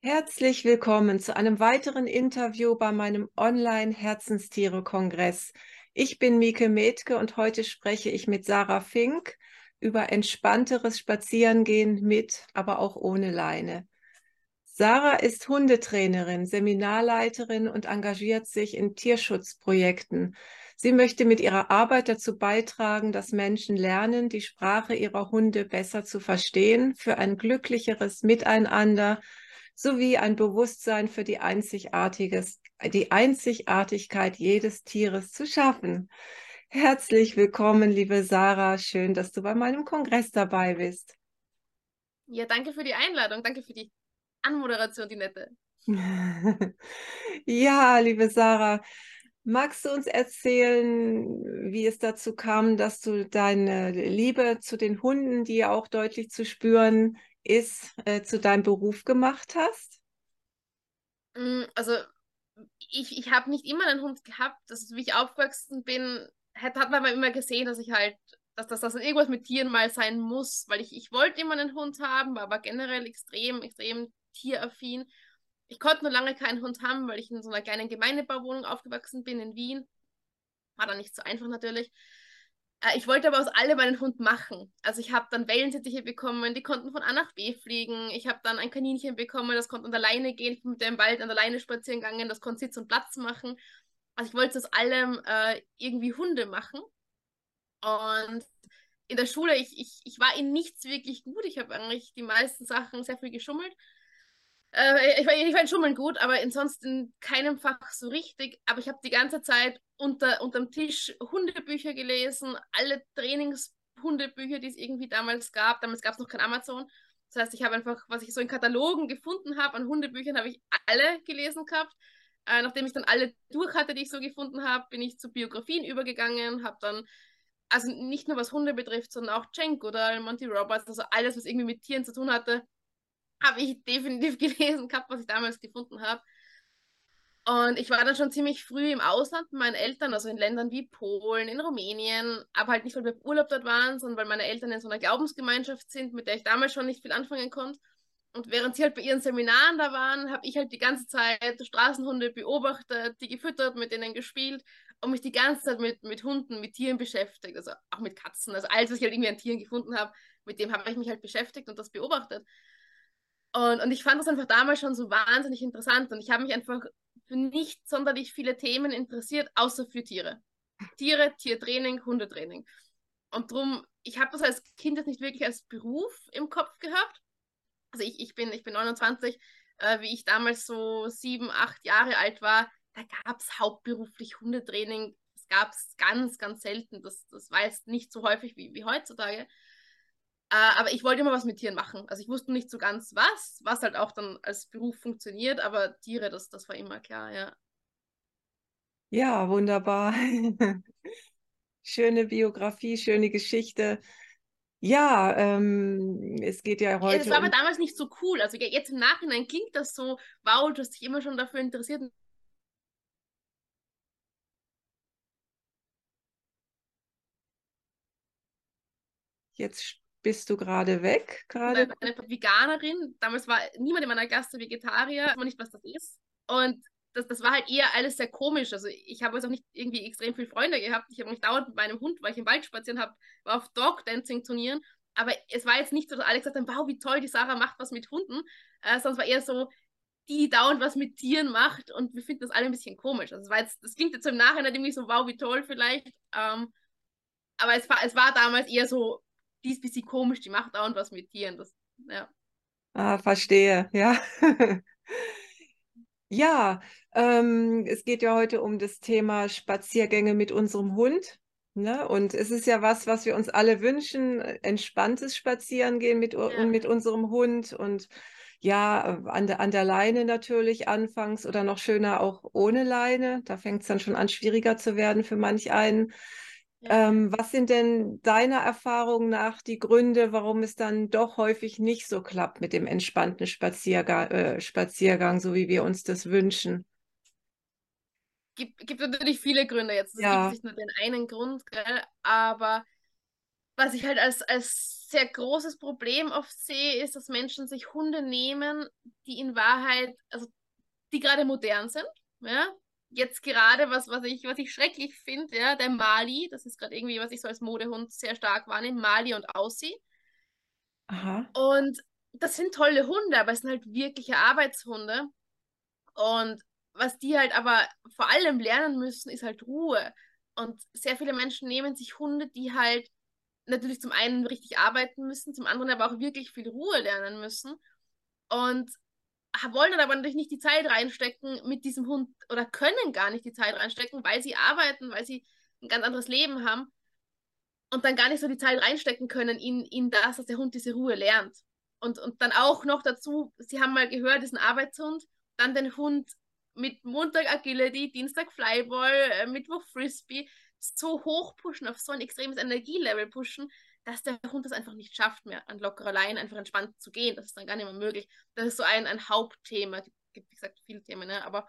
Herzlich willkommen zu einem weiteren Interview bei meinem Online-Herzenstiere-Kongress. Ich bin Mieke Metke und heute spreche ich mit Sarah Fink über entspannteres Spazierengehen mit, aber auch ohne Leine. Sarah ist Hundetrainerin, Seminarleiterin und engagiert sich in Tierschutzprojekten. Sie möchte mit ihrer Arbeit dazu beitragen, dass Menschen lernen, die Sprache ihrer Hunde besser zu verstehen, für ein glücklicheres Miteinander sowie ein Bewusstsein für die, Einzigartiges, die Einzigartigkeit jedes Tieres zu schaffen. Herzlich willkommen, liebe Sarah. Schön, dass du bei meinem Kongress dabei bist. Ja, danke für die Einladung. Danke für die Anmoderation, die nette. ja, liebe Sarah, magst du uns erzählen, wie es dazu kam, dass du deine Liebe zu den Hunden, die ja auch deutlich zu spüren ist, äh, zu deinem Beruf gemacht hast? Mm, also ich, ich habe nicht immer einen Hund gehabt. Also, wie ich aufgewachsen bin, hat, hat man immer gesehen, dass ich halt, dass das dass irgendwas mit Tieren mal sein muss, weil ich, ich wollte immer einen Hund haben, war aber generell extrem, extrem tieraffin. Ich konnte nur lange keinen Hund haben, weil ich in so einer kleinen Gemeindebauwohnung aufgewachsen bin in Wien. War dann nicht so einfach natürlich. Äh, ich wollte aber aus allem einen Hund machen. Also ich habe dann Wellensittiche bekommen, die konnten von A nach B fliegen. Ich habe dann ein Kaninchen bekommen, das konnte an der Leine gehen. Ich bin mit dem Wald an der Leine spazieren gegangen, das konnte Sitz und Platz machen. Also ich wollte aus allem äh, irgendwie Hunde machen. Und in der Schule, ich, ich, ich war in nichts wirklich gut. Ich habe eigentlich die meisten Sachen sehr viel geschummelt. Äh, ich, war, ich war in Schummeln gut, aber ansonsten in keinem Fach so richtig. Aber ich habe die ganze Zeit unter unterm Tisch Hundebücher gelesen, alle Trainingshundebücher, die es irgendwie damals gab. Damals gab es noch kein Amazon. Das heißt, ich habe einfach, was ich so in Katalogen gefunden habe, an Hundebüchern, habe ich alle gelesen gehabt. Äh, nachdem ich dann alle durch hatte, die ich so gefunden habe, bin ich zu Biografien übergegangen, habe dann, also nicht nur was Hunde betrifft, sondern auch Cenk oder Monty Roberts, also alles, was irgendwie mit Tieren zu tun hatte, habe ich definitiv gelesen gehabt, was ich damals gefunden habe. Und ich war dann schon ziemlich früh im Ausland mit meinen Eltern, also in Ländern wie Polen, in Rumänien, aber halt nicht, weil wir im Urlaub dort waren, sondern weil meine Eltern in so einer Glaubensgemeinschaft sind, mit der ich damals schon nicht viel anfangen konnte. Und während sie halt bei ihren Seminaren da waren, habe ich halt die ganze Zeit Straßenhunde beobachtet, die gefüttert, mit denen gespielt und mich die ganze Zeit mit, mit Hunden, mit Tieren beschäftigt, also auch mit Katzen, also alles, was ich halt irgendwie an Tieren gefunden habe, mit dem habe ich mich halt beschäftigt und das beobachtet. Und, und ich fand das einfach damals schon so wahnsinnig interessant und ich habe mich einfach für nicht sonderlich viele Themen interessiert, außer für Tiere. Tiere, Tiertraining, Hundetraining. Und darum, ich habe das als Kind jetzt nicht wirklich als Beruf im Kopf gehabt. Also ich, ich, bin, ich bin 29, äh, wie ich damals so sieben, acht Jahre alt war, da gab es hauptberuflich Hundetraining. Das gab es ganz, ganz selten. Das, das war jetzt nicht so häufig wie, wie heutzutage. Äh, aber ich wollte immer was mit Tieren machen. Also ich wusste nicht so ganz was, was halt auch dann als Beruf funktioniert, aber Tiere, das, das war immer klar, ja. Ja, wunderbar. schöne Biografie, schöne Geschichte. Ja, ähm, es geht ja heute. Es war um... aber damals nicht so cool. Also jetzt im Nachhinein klingt das so, wow, du hast dich immer schon dafür interessiert. Jetzt bist du gerade weg? Gerade? Eine, eine Veganerin. Damals war niemand in meiner Klasse Vegetarier. Ich weiß nicht, was das ist. Und das, das war halt eher alles sehr komisch. Also ich habe jetzt auch nicht irgendwie extrem viele Freunde gehabt. Ich habe mich dauernd mit meinem Hund, weil ich im Wald spazieren habe, war auf Dog-Dancing-Turnieren. Aber es war jetzt nicht so, dass alle gesagt haben, wow, wie toll, die Sarah macht was mit Hunden. Äh, sonst war eher so, die dauernd was mit Tieren macht und wir finden das alle ein bisschen komisch. Also jetzt, das klingt jetzt im Nachhinein irgendwie so, wow, wie toll vielleicht. Ähm, aber es war, es war damals eher so, die ist ein bisschen komisch, die macht dauernd was mit Tieren. Das, ja. Ah, verstehe, ja. ja, ähm, es geht ja heute um das Thema Spaziergänge mit unserem Hund. Ne? Und es ist ja was, was wir uns alle wünschen, entspanntes Spazierengehen mit, ja. mit unserem Hund und ja, an der, an der Leine natürlich anfangs oder noch schöner auch ohne Leine. Da fängt es dann schon an, schwieriger zu werden für manch einen. Ähm, was sind denn deiner Erfahrung nach die Gründe, warum es dann doch häufig nicht so klappt mit dem entspannten Spaziergang, äh, Spaziergang so wie wir uns das wünschen? Gibt, gibt natürlich viele Gründe jetzt. Es ja. gibt nicht nur den einen Grund, gell? aber was ich halt als, als sehr großes Problem oft sehe, ist, dass Menschen sich Hunde nehmen, die in Wahrheit, also die gerade modern sind, ja, jetzt gerade, was, was, ich, was ich schrecklich finde, ja, der Mali, das ist gerade irgendwie, was ich so als Modehund sehr stark wahrnehme, Mali und Aussie. Aha. Und das sind tolle Hunde, aber es sind halt wirkliche Arbeitshunde. Und was die halt aber vor allem lernen müssen, ist halt Ruhe. Und sehr viele Menschen nehmen sich Hunde, die halt natürlich zum einen richtig arbeiten müssen, zum anderen aber auch wirklich viel Ruhe lernen müssen. Und wollen dann aber natürlich nicht die Zeit reinstecken mit diesem Hund oder können gar nicht die Zeit reinstecken, weil sie arbeiten, weil sie ein ganz anderes Leben haben und dann gar nicht so die Zeit reinstecken können in, in das, dass der Hund diese Ruhe lernt. Und, und dann auch noch dazu, sie haben mal gehört, ist ein Arbeitshund, dann den Hund mit Montag Agility, Dienstag Flyball, äh, Mittwoch Frisbee so hoch pushen, auf so ein extremes Energielevel pushen, dass der Hund das einfach nicht schafft mehr, an lockerer Leine einfach entspannt zu gehen. Das ist dann gar nicht mehr möglich. Das ist so ein, ein Hauptthema. Es gibt, wie gesagt, viele Themen, ne? aber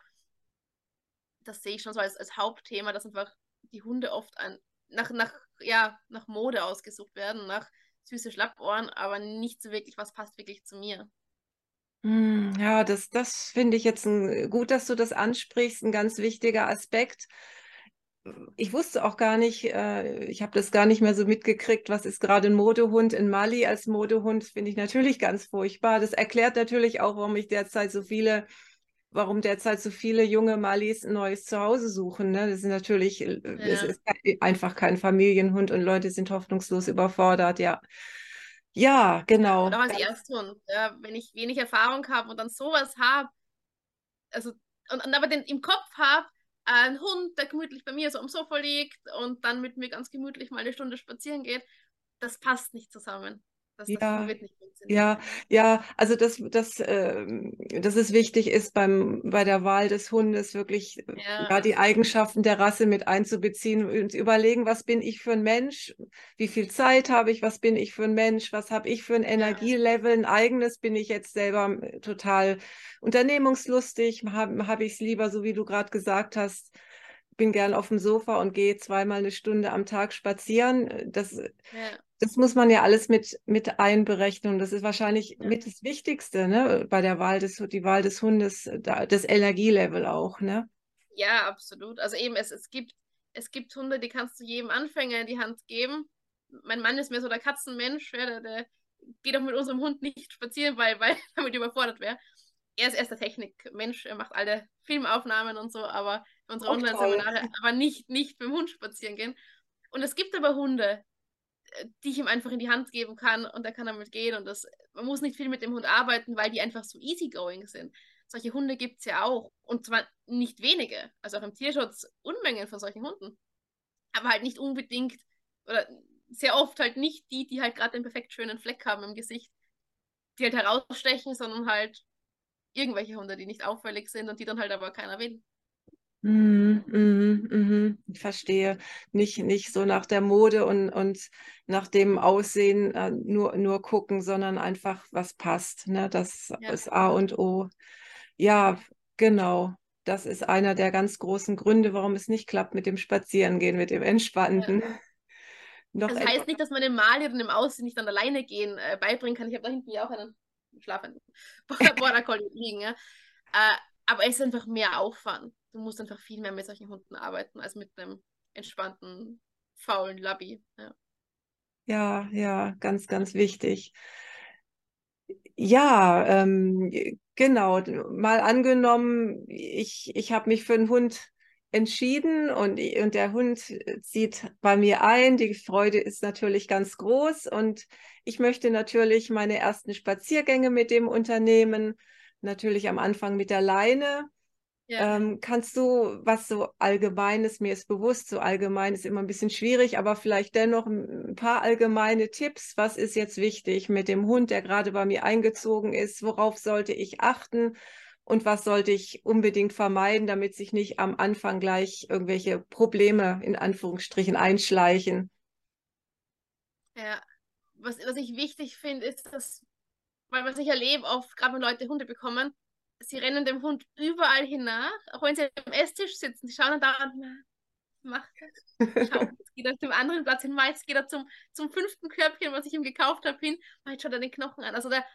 das sehe ich schon so als, als Hauptthema, dass einfach die Hunde oft an, nach, nach, ja, nach Mode ausgesucht werden, nach süße Schlappohren, aber nicht so wirklich, was passt wirklich zu mir. Hm, ja, das, das finde ich jetzt ein, gut, dass du das ansprichst, ein ganz wichtiger Aspekt ich wusste auch gar nicht, äh, ich habe das gar nicht mehr so mitgekriegt, was ist gerade ein Modehund in Mali als Modehund, finde ich natürlich ganz furchtbar. Das erklärt natürlich auch, warum ich derzeit so viele, warum derzeit so viele junge Malis ein neues Zuhause suchen. Ne? Das ist natürlich, äh, ja. es ist einfach kein Familienhund und Leute sind hoffnungslos überfordert, ja. Ja, genau. Oder als Ersthund, ja, wenn ich wenig Erfahrung habe und dann sowas habe, also und, und aber den im Kopf habe, ein Hund, der gemütlich bei mir so am Sofa liegt und dann mit mir ganz gemütlich mal eine Stunde spazieren geht, das passt nicht zusammen. Das, ja, das ja, ja, also das, das, äh, dass es wichtig ist beim, bei der Wahl des Hundes wirklich ja. ja. die Eigenschaften der Rasse mit einzubeziehen und überlegen, was bin ich für ein Mensch, wie viel Zeit habe ich, was bin ich für ein Mensch, was habe ich für ein Energielevel, ein eigenes, bin ich jetzt selber total unternehmungslustig, habe hab ich es lieber, so wie du gerade gesagt hast, bin gern auf dem Sofa und gehe zweimal eine Stunde am Tag spazieren. Das, ja das muss man ja alles mit, mit einberechnen. Und das ist wahrscheinlich ja. mit das Wichtigste, ne, bei der Wahl des, die Wahl des Hundes, das Energielevel auch, ne? Ja, absolut. Also eben, es, es gibt, es gibt Hunde, die kannst du jedem Anfänger in die Hand geben. Mein Mann ist mehr so der Katzenmensch, ja, der, der geht auch mit unserem Hund nicht spazieren, weil, weil er damit überfordert wäre. Er ist erst der Technikmensch, er macht alle Filmaufnahmen und so, aber unsere Online-Seminare, aber nicht, nicht mit dem Hund spazieren gehen. Und es gibt aber Hunde, die ich ihm einfach in die Hand geben kann und er kann damit gehen. Und das, man muss nicht viel mit dem Hund arbeiten, weil die einfach so easygoing sind. Solche Hunde gibt es ja auch. Und zwar nicht wenige. Also auch im Tierschutz Unmengen von solchen Hunden. Aber halt nicht unbedingt, oder sehr oft halt nicht die, die halt gerade den perfekt schönen Fleck haben im Gesicht, die halt herausstechen, sondern halt irgendwelche Hunde, die nicht auffällig sind und die dann halt aber keiner will. Mhm, mhm, mhm. Ich verstehe. Nicht, nicht so nach der Mode und, und nach dem Aussehen äh, nur, nur gucken, sondern einfach, was passt. Ne? Das ja. ist A und O. Ja, genau. Das ist einer der ganz großen Gründe, warum es nicht klappt mit dem Spazierengehen, mit dem Entspannten. Ja. Noch das heißt nicht, dass man dem Mali oder dem Aussehen nicht an alleine gehen äh, beibringen kann. Ich habe da hinten ja auch einen schlafenden Border Collie liegen. Ja? Äh, aber es ist einfach mehr Aufwand du musst einfach viel mehr mit solchen Hunden arbeiten als mit einem entspannten, faulen Labby. Ja. ja, ja, ganz, ganz wichtig. Ja, ähm, genau. Mal angenommen, ich, ich habe mich für einen Hund entschieden und, und der Hund zieht bei mir ein. Die Freude ist natürlich ganz groß und ich möchte natürlich meine ersten Spaziergänge mit dem Unternehmen, natürlich am Anfang mit der Leine. Ja. Ähm, kannst du, was so allgemeines, mir ist bewusst, so allgemein ist immer ein bisschen schwierig, aber vielleicht dennoch ein paar allgemeine Tipps. Was ist jetzt wichtig mit dem Hund, der gerade bei mir eingezogen ist? Worauf sollte ich achten? Und was sollte ich unbedingt vermeiden, damit sich nicht am Anfang gleich irgendwelche Probleme in Anführungsstrichen einschleichen? Ja, was, was ich wichtig finde, ist, dass, weil was ich erlebe, oft gerade wenn Leute Hunde bekommen, sie rennen dem Hund überall hin nach, auch wenn sie am Esstisch sitzen. Sie schauen dann da macht er? Schau, jetzt geht er zum anderen Platz hin, jetzt geht er zum, zum fünften Körbchen, was ich ihm gekauft habe, hin. Jetzt schaut er den Knochen an. Also der,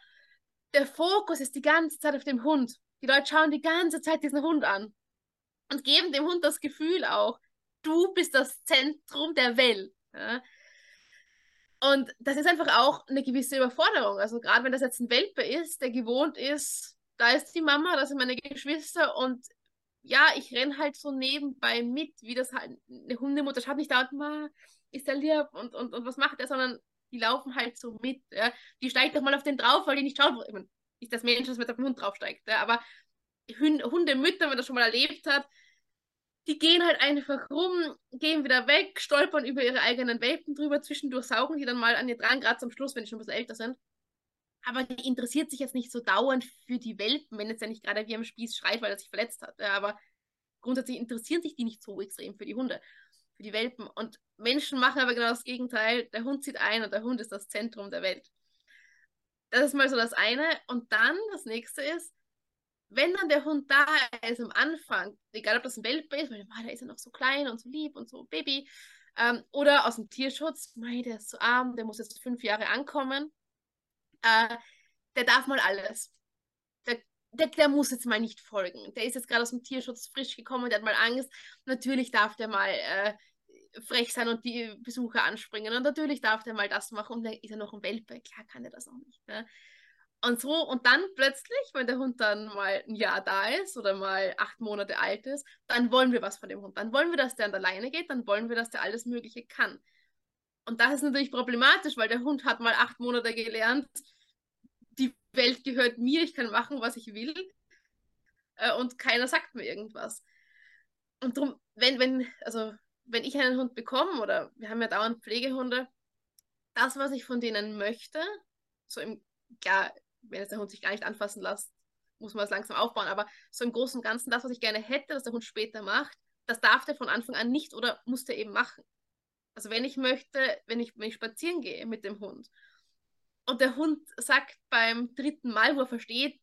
der Fokus ist die ganze Zeit auf dem Hund. Die Leute schauen die ganze Zeit diesen Hund an und geben dem Hund das Gefühl auch, du bist das Zentrum der Welt. Ja? Und das ist einfach auch eine gewisse Überforderung. Also gerade wenn das jetzt ein Welpe ist, der gewohnt ist, da ist die Mama, da sind meine Geschwister und ja, ich renne halt so nebenbei mit, wie das halt eine Hundemutter schaut nicht dauernd mal, ist der lieb und, und, und was macht er, sondern die laufen halt so mit. Ja. Die steigt doch mal auf den drauf, weil die nicht schaut. Ich mein, nicht das Mensch, das mit den Hund draufsteigt. Ja. Aber Hundemütter, wenn man das schon mal erlebt hat, die gehen halt einfach rum, gehen wieder weg, stolpern über ihre eigenen Welpen drüber, zwischendurch saugen die dann mal an ihr dran, gerade zum Schluss, wenn die schon ein bisschen älter sind. Aber die interessiert sich jetzt nicht so dauernd für die Welpen, wenn jetzt ja nicht gerade wie am Spieß schreit, weil er sich verletzt hat. Aber grundsätzlich interessieren sich die nicht so extrem für die Hunde, für die Welpen. Und Menschen machen aber genau das Gegenteil. Der Hund zieht ein und der Hund ist das Zentrum der Welt. Das ist mal so das eine. Und dann das nächste ist, wenn dann der Hund da ist am Anfang, egal ob das ein Welpe ist, weil ah, der ist ja noch so klein und so lieb und so Baby, ähm, oder aus dem Tierschutz, mei, der ist so arm, der muss jetzt fünf Jahre ankommen, äh, der darf mal alles. Der, der, der, muss jetzt mal nicht folgen. Der ist jetzt gerade aus dem Tierschutz frisch gekommen, der hat mal Angst. Natürlich darf der mal äh, frech sein und die Besucher anspringen. Und natürlich darf der mal das machen. Und dann ist er noch ein Welpe. Klar kann er das auch nicht. Ne? Und so, und dann plötzlich, wenn der Hund dann mal ein Jahr da ist oder mal acht Monate alt ist, dann wollen wir was von dem Hund. Dann wollen wir, dass der an der Leine geht, dann wollen wir, dass der alles Mögliche kann. Und das ist natürlich problematisch, weil der Hund hat mal acht Monate gelernt, Welt gehört mir, ich kann machen, was ich will. Äh, und keiner sagt mir irgendwas. Und darum, wenn, wenn, also wenn ich einen Hund bekomme, oder wir haben ja dauernd Pflegehunde, das, was ich von denen möchte, so im, klar, wenn jetzt der Hund sich gar nicht anfassen lässt, muss man es langsam aufbauen. Aber so im Großen und Ganzen, das, was ich gerne hätte, dass der Hund später macht, das darf der von Anfang an nicht oder muss der eben machen. Also wenn ich möchte, wenn ich, wenn ich spazieren gehe mit dem Hund und der Hund sagt beim dritten Mal, wo er versteht,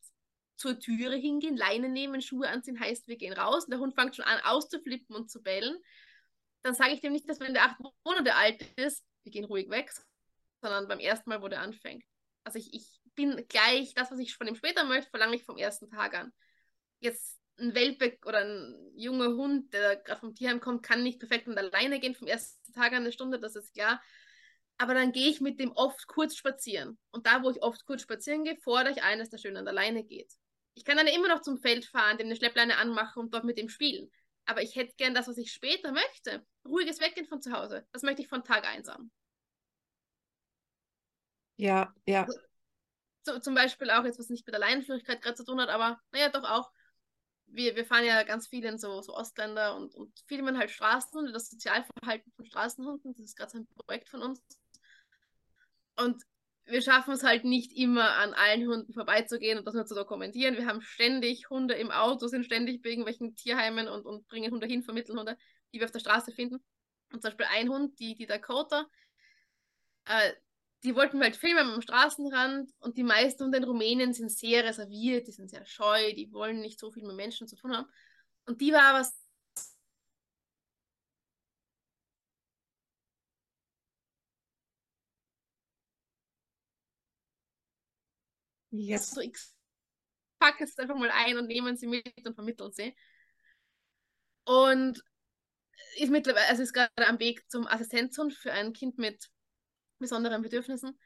zur Türe hingehen, Leine nehmen, Schuhe anziehen, heißt, wir gehen raus. Und der Hund fängt schon an auszuflippen und zu bellen. Dann sage ich dem nicht, dass wenn der acht Monate alt ist, wir gehen ruhig weg, sondern beim ersten Mal, wo der anfängt. Also ich, ich bin gleich, das, was ich von ihm später möchte, verlange ich vom ersten Tag an. Jetzt ein Welpe oder ein junger Hund, der gerade vom Tierheim kommt, kann nicht perfekt und alleine gehen vom ersten Tag an eine Stunde, das ist klar. Aber dann gehe ich mit dem oft kurz spazieren. Und da, wo ich oft kurz spazieren gehe, fordere ich ein, dass der schön an der Leine geht. Ich kann dann immer noch zum Feld fahren, dem eine Schleppleine anmachen und dort mit dem spielen. Aber ich hätte gern das, was ich später möchte. Ruhiges Weggehen von zu Hause. Das möchte ich von Tag eins an. Ja, ja. So, zum Beispiel auch jetzt, was nicht mit der Leinenführigkeit gerade zu tun hat, aber naja, doch auch. Wir, wir fahren ja ganz viel in so, so Ostländer und, und filmen halt Straßenhunde, das Sozialverhalten von Straßenhunden. Das ist gerade so ein Projekt von uns. Und wir schaffen es halt nicht immer an allen Hunden vorbeizugehen und das nur zu dokumentieren. Wir haben ständig Hunde im Auto, sind ständig bei irgendwelchen Tierheimen und, und bringen Hunde hin, vermitteln Hunde, die wir auf der Straße finden. Und zum Beispiel ein Hund, die, die Dakota, äh, die wollten wir halt filmen am Straßenrand und die meisten Hunde in Rumänien sind sehr reserviert, die sind sehr scheu, die wollen nicht so viel mit Menschen zu tun haben. Und die war aber Yes. Also ich packe es einfach mal ein und nehmen sie mit und vermitteln sie. Und ist mittlerweile, also ist gerade am Weg zum Assistenzhund für ein Kind mit besonderen Bedürfnissen.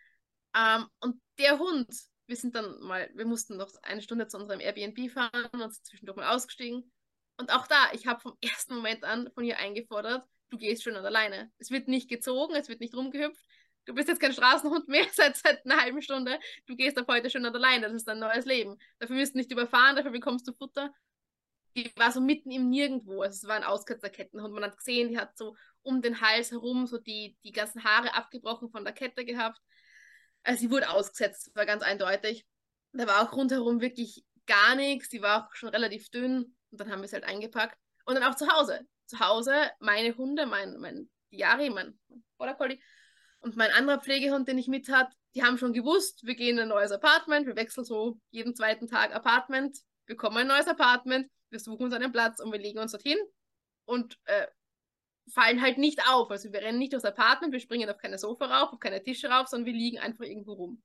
Ähm, und der Hund, wir sind dann mal, wir mussten noch eine Stunde zu unserem Airbnb fahren und sind zwischendurch mal ausgestiegen. Und auch da, ich habe vom ersten Moment an von ihr eingefordert, du gehst schön an alleine. Es wird nicht gezogen, es wird nicht rumgehüpft, du bist jetzt kein Straßenhund mehr seit, seit einer halben Stunde, du gehst ab heute schon alleine, das ist dein neues Leben. Dafür wirst du nicht überfahren, dafür bekommst du Futter. Die war so mitten im Nirgendwo, also es war ein Auskatzer-Kettenhund. Man hat gesehen, die hat so um den Hals herum so die, die ganzen Haare abgebrochen von der Kette gehabt. Also sie wurde ausgesetzt, war ganz eindeutig. Da war auch rundherum wirklich gar nichts, die war auch schon relativ dünn und dann haben wir es halt eingepackt. Und dann auch zu Hause. Zu Hause, meine Hunde, mein, mein Diari, mein Border Collie, und mein anderer Pflegehund, den ich mit hat, die haben schon gewusst, wir gehen in ein neues Apartment, wir wechseln so jeden zweiten Tag Apartment, wir kommen ein neues Apartment, wir suchen uns einen Platz und wir legen uns dorthin. Und äh, fallen halt nicht auf. Also wir rennen nicht durchs Apartment, wir springen auf keine Sofa rauf, auf keine Tische rauf, sondern wir liegen einfach irgendwo rum.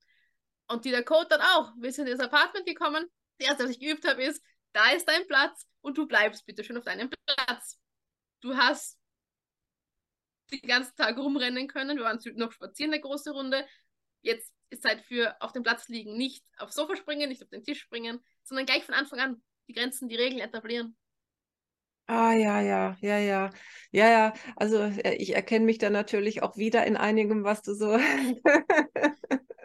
Und die Dakota dann auch. Wir sind in das Apartment gekommen. Das erste, was ich geübt habe, ist, da ist dein Platz und du bleibst bitte schön auf deinem Platz. Du hast den ganzen Tag rumrennen können. Wir waren noch spazieren, eine große Runde. Jetzt ist Zeit für auf dem Platz liegen. Nicht aufs Sofa springen, nicht auf den Tisch springen, sondern gleich von Anfang an die Grenzen, die Regeln etablieren. Ah, ja, ja, ja, ja. Ja, ja. Also äh, ich erkenne mich da natürlich auch wieder in einigem, was du so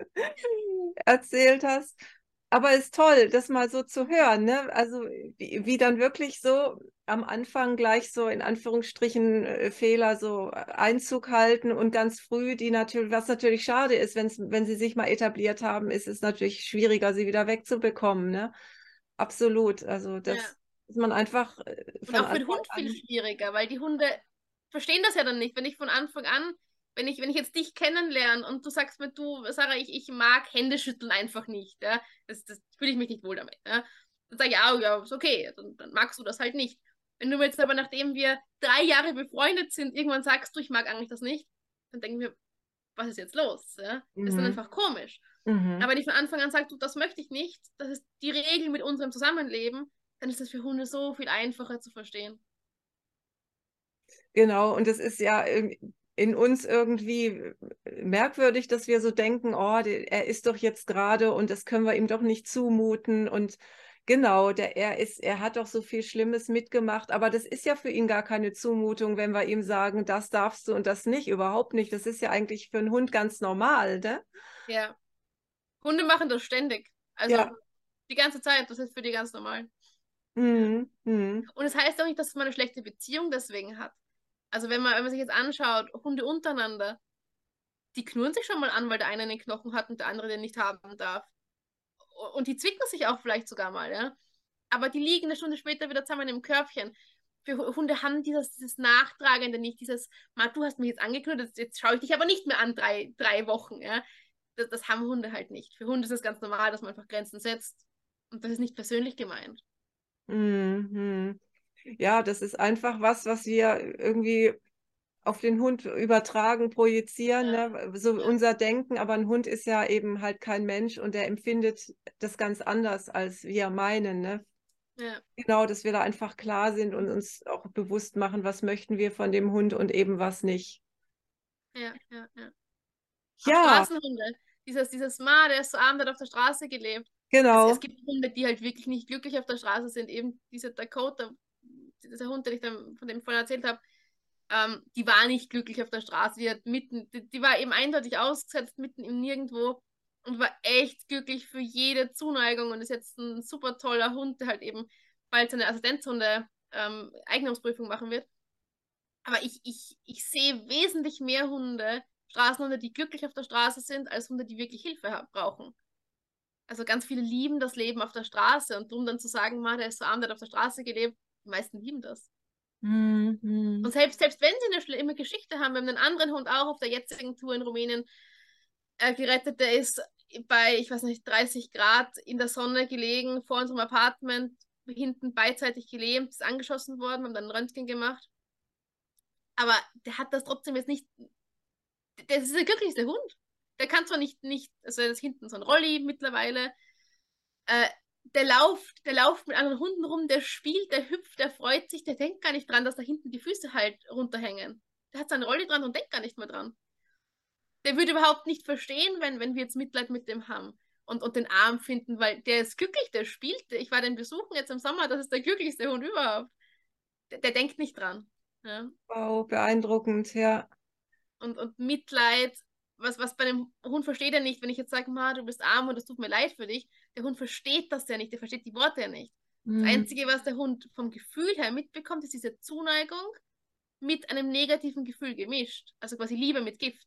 erzählt hast. Aber ist toll, das mal so zu hören, ne? Also wie, wie dann wirklich so am Anfang gleich so in Anführungsstrichen äh, Fehler so Einzug halten und ganz früh die natürlich, was natürlich schade ist, wenn's, wenn sie sich mal etabliert haben, ist es natürlich schwieriger, sie wieder wegzubekommen, ne? Absolut. Also das. Ja ist man einfach. Äh, und auch für den Hund viel schwieriger, weil die Hunde verstehen das ja dann nicht. Wenn ich von Anfang an, wenn ich, wenn ich jetzt dich kennenlerne und du sagst mir, du, Sarah, ich, ich mag Händeschütteln einfach nicht, ja, das, das fühle ich mich nicht wohl damit. Ja. Dann sage ich, ja, ja, ist okay, dann, dann magst du das halt nicht. Wenn du jetzt aber, nachdem wir drei Jahre befreundet sind, irgendwann sagst du, ich mag eigentlich das nicht, dann denken wir, was ist jetzt los? Ja? Das mhm. ist dann mhm. einfach komisch. Mhm. Aber wenn ich von Anfang an sage, du, das möchte ich nicht, das ist die Regel mit unserem Zusammenleben, dann ist das für Hunde so viel einfacher zu verstehen. Genau, und es ist ja in uns irgendwie merkwürdig, dass wir so denken, oh, er ist doch jetzt gerade und das können wir ihm doch nicht zumuten und genau, der, er ist, er hat doch so viel Schlimmes mitgemacht, aber das ist ja für ihn gar keine Zumutung, wenn wir ihm sagen, das darfst du und das nicht, überhaupt nicht. Das ist ja eigentlich für einen Hund ganz normal, ne? Ja. Hunde machen das ständig. Also ja. die ganze Zeit, das ist für die ganz normal. Mhm. Mhm. Und es das heißt auch nicht, dass man eine schlechte Beziehung deswegen hat. Also wenn man, wenn man sich jetzt anschaut, Hunde untereinander, die knurren sich schon mal an, weil der eine einen Knochen hat und der andere den nicht haben darf. Und die zwicken sich auch vielleicht sogar mal, ja. Aber die liegen eine Stunde später wieder zusammen im Körbchen. Für Hunde haben dieses, dieses Nachtragende nicht, dieses, du hast mich jetzt angeknurrt, jetzt schaue ich dich aber nicht mehr an drei, drei Wochen, ja. Das, das haben Hunde halt nicht. Für Hunde ist es ganz normal, dass man einfach Grenzen setzt. Und das ist nicht persönlich gemeint. Mhm. Ja, das ist einfach was, was wir irgendwie auf den Hund übertragen, projizieren, ja. ne? so unser Denken, aber ein Hund ist ja eben halt kein Mensch und der empfindet das ganz anders, als wir meinen. Ne? Ja. Genau, dass wir da einfach klar sind und uns auch bewusst machen, was möchten wir von dem Hund und eben was nicht. Ja, ja, ja. Ja. Straßenhunde. Dieses, dieses Ma, der ist so arm, der hat auf der Straße gelebt. Genau. Also es gibt Hunde, die halt wirklich nicht glücklich auf der Straße sind. Eben diese Dakota, dieser Hund, den ich dann, von dem vorhin erzählt habe, ähm, die war nicht glücklich auf der Straße. Die, hat mitten, die, die, war eben eindeutig ausgesetzt, mitten im Nirgendwo und war echt glücklich für jede Zuneigung und ist jetzt ein super toller Hund, der halt eben bald seine Assistenzhunde ähm, Eignungsprüfung machen wird. Aber ich, ich, ich sehe wesentlich mehr Hunde, Straßenhunde, die glücklich auf der Straße sind, als Hunde, die wirklich Hilfe brauchen. Also ganz viele lieben das Leben auf der Straße und drum dann zu sagen, man, der ist so arm, der hat auf der Straße gelebt, die meisten lieben das. Mhm. Und selbst, selbst wenn sie eine schlimme Geschichte haben, wir haben einen anderen Hund auch auf der jetzigen Tour in Rumänien äh, gerettet, der ist bei, ich weiß nicht, 30 Grad in der Sonne gelegen, vor unserem Apartment, hinten beidseitig gelähmt, ist angeschossen worden, haben dann ein Röntgen gemacht. Aber der hat das trotzdem jetzt nicht. Das ist der glücklichste Hund der kann zwar nicht, nicht, also er ist hinten so ein Rolli mittlerweile. Äh, der lauft, der lauft mit anderen Hunden rum, der spielt, der hüpft, der freut sich, der denkt gar nicht dran, dass da hinten die Füße halt runterhängen. Der hat seine Rolli dran und denkt gar nicht mehr dran. Der würde überhaupt nicht verstehen, wenn, wenn wir jetzt Mitleid mit dem haben und, und den Arm finden, weil der ist glücklich, der spielt. Ich war den besuchen jetzt im Sommer, das ist der glücklichste Hund überhaupt. Der, der denkt nicht dran. Ja. Wow, beeindruckend, ja. Und, und Mitleid was, was bei dem Hund versteht er nicht, wenn ich jetzt sage, Ma, du bist arm und es tut mir leid für dich. Der Hund versteht das ja nicht, der versteht die Worte ja nicht. Mhm. Das Einzige, was der Hund vom Gefühl her mitbekommt, ist diese Zuneigung mit einem negativen Gefühl gemischt. Also quasi Liebe mit Gift.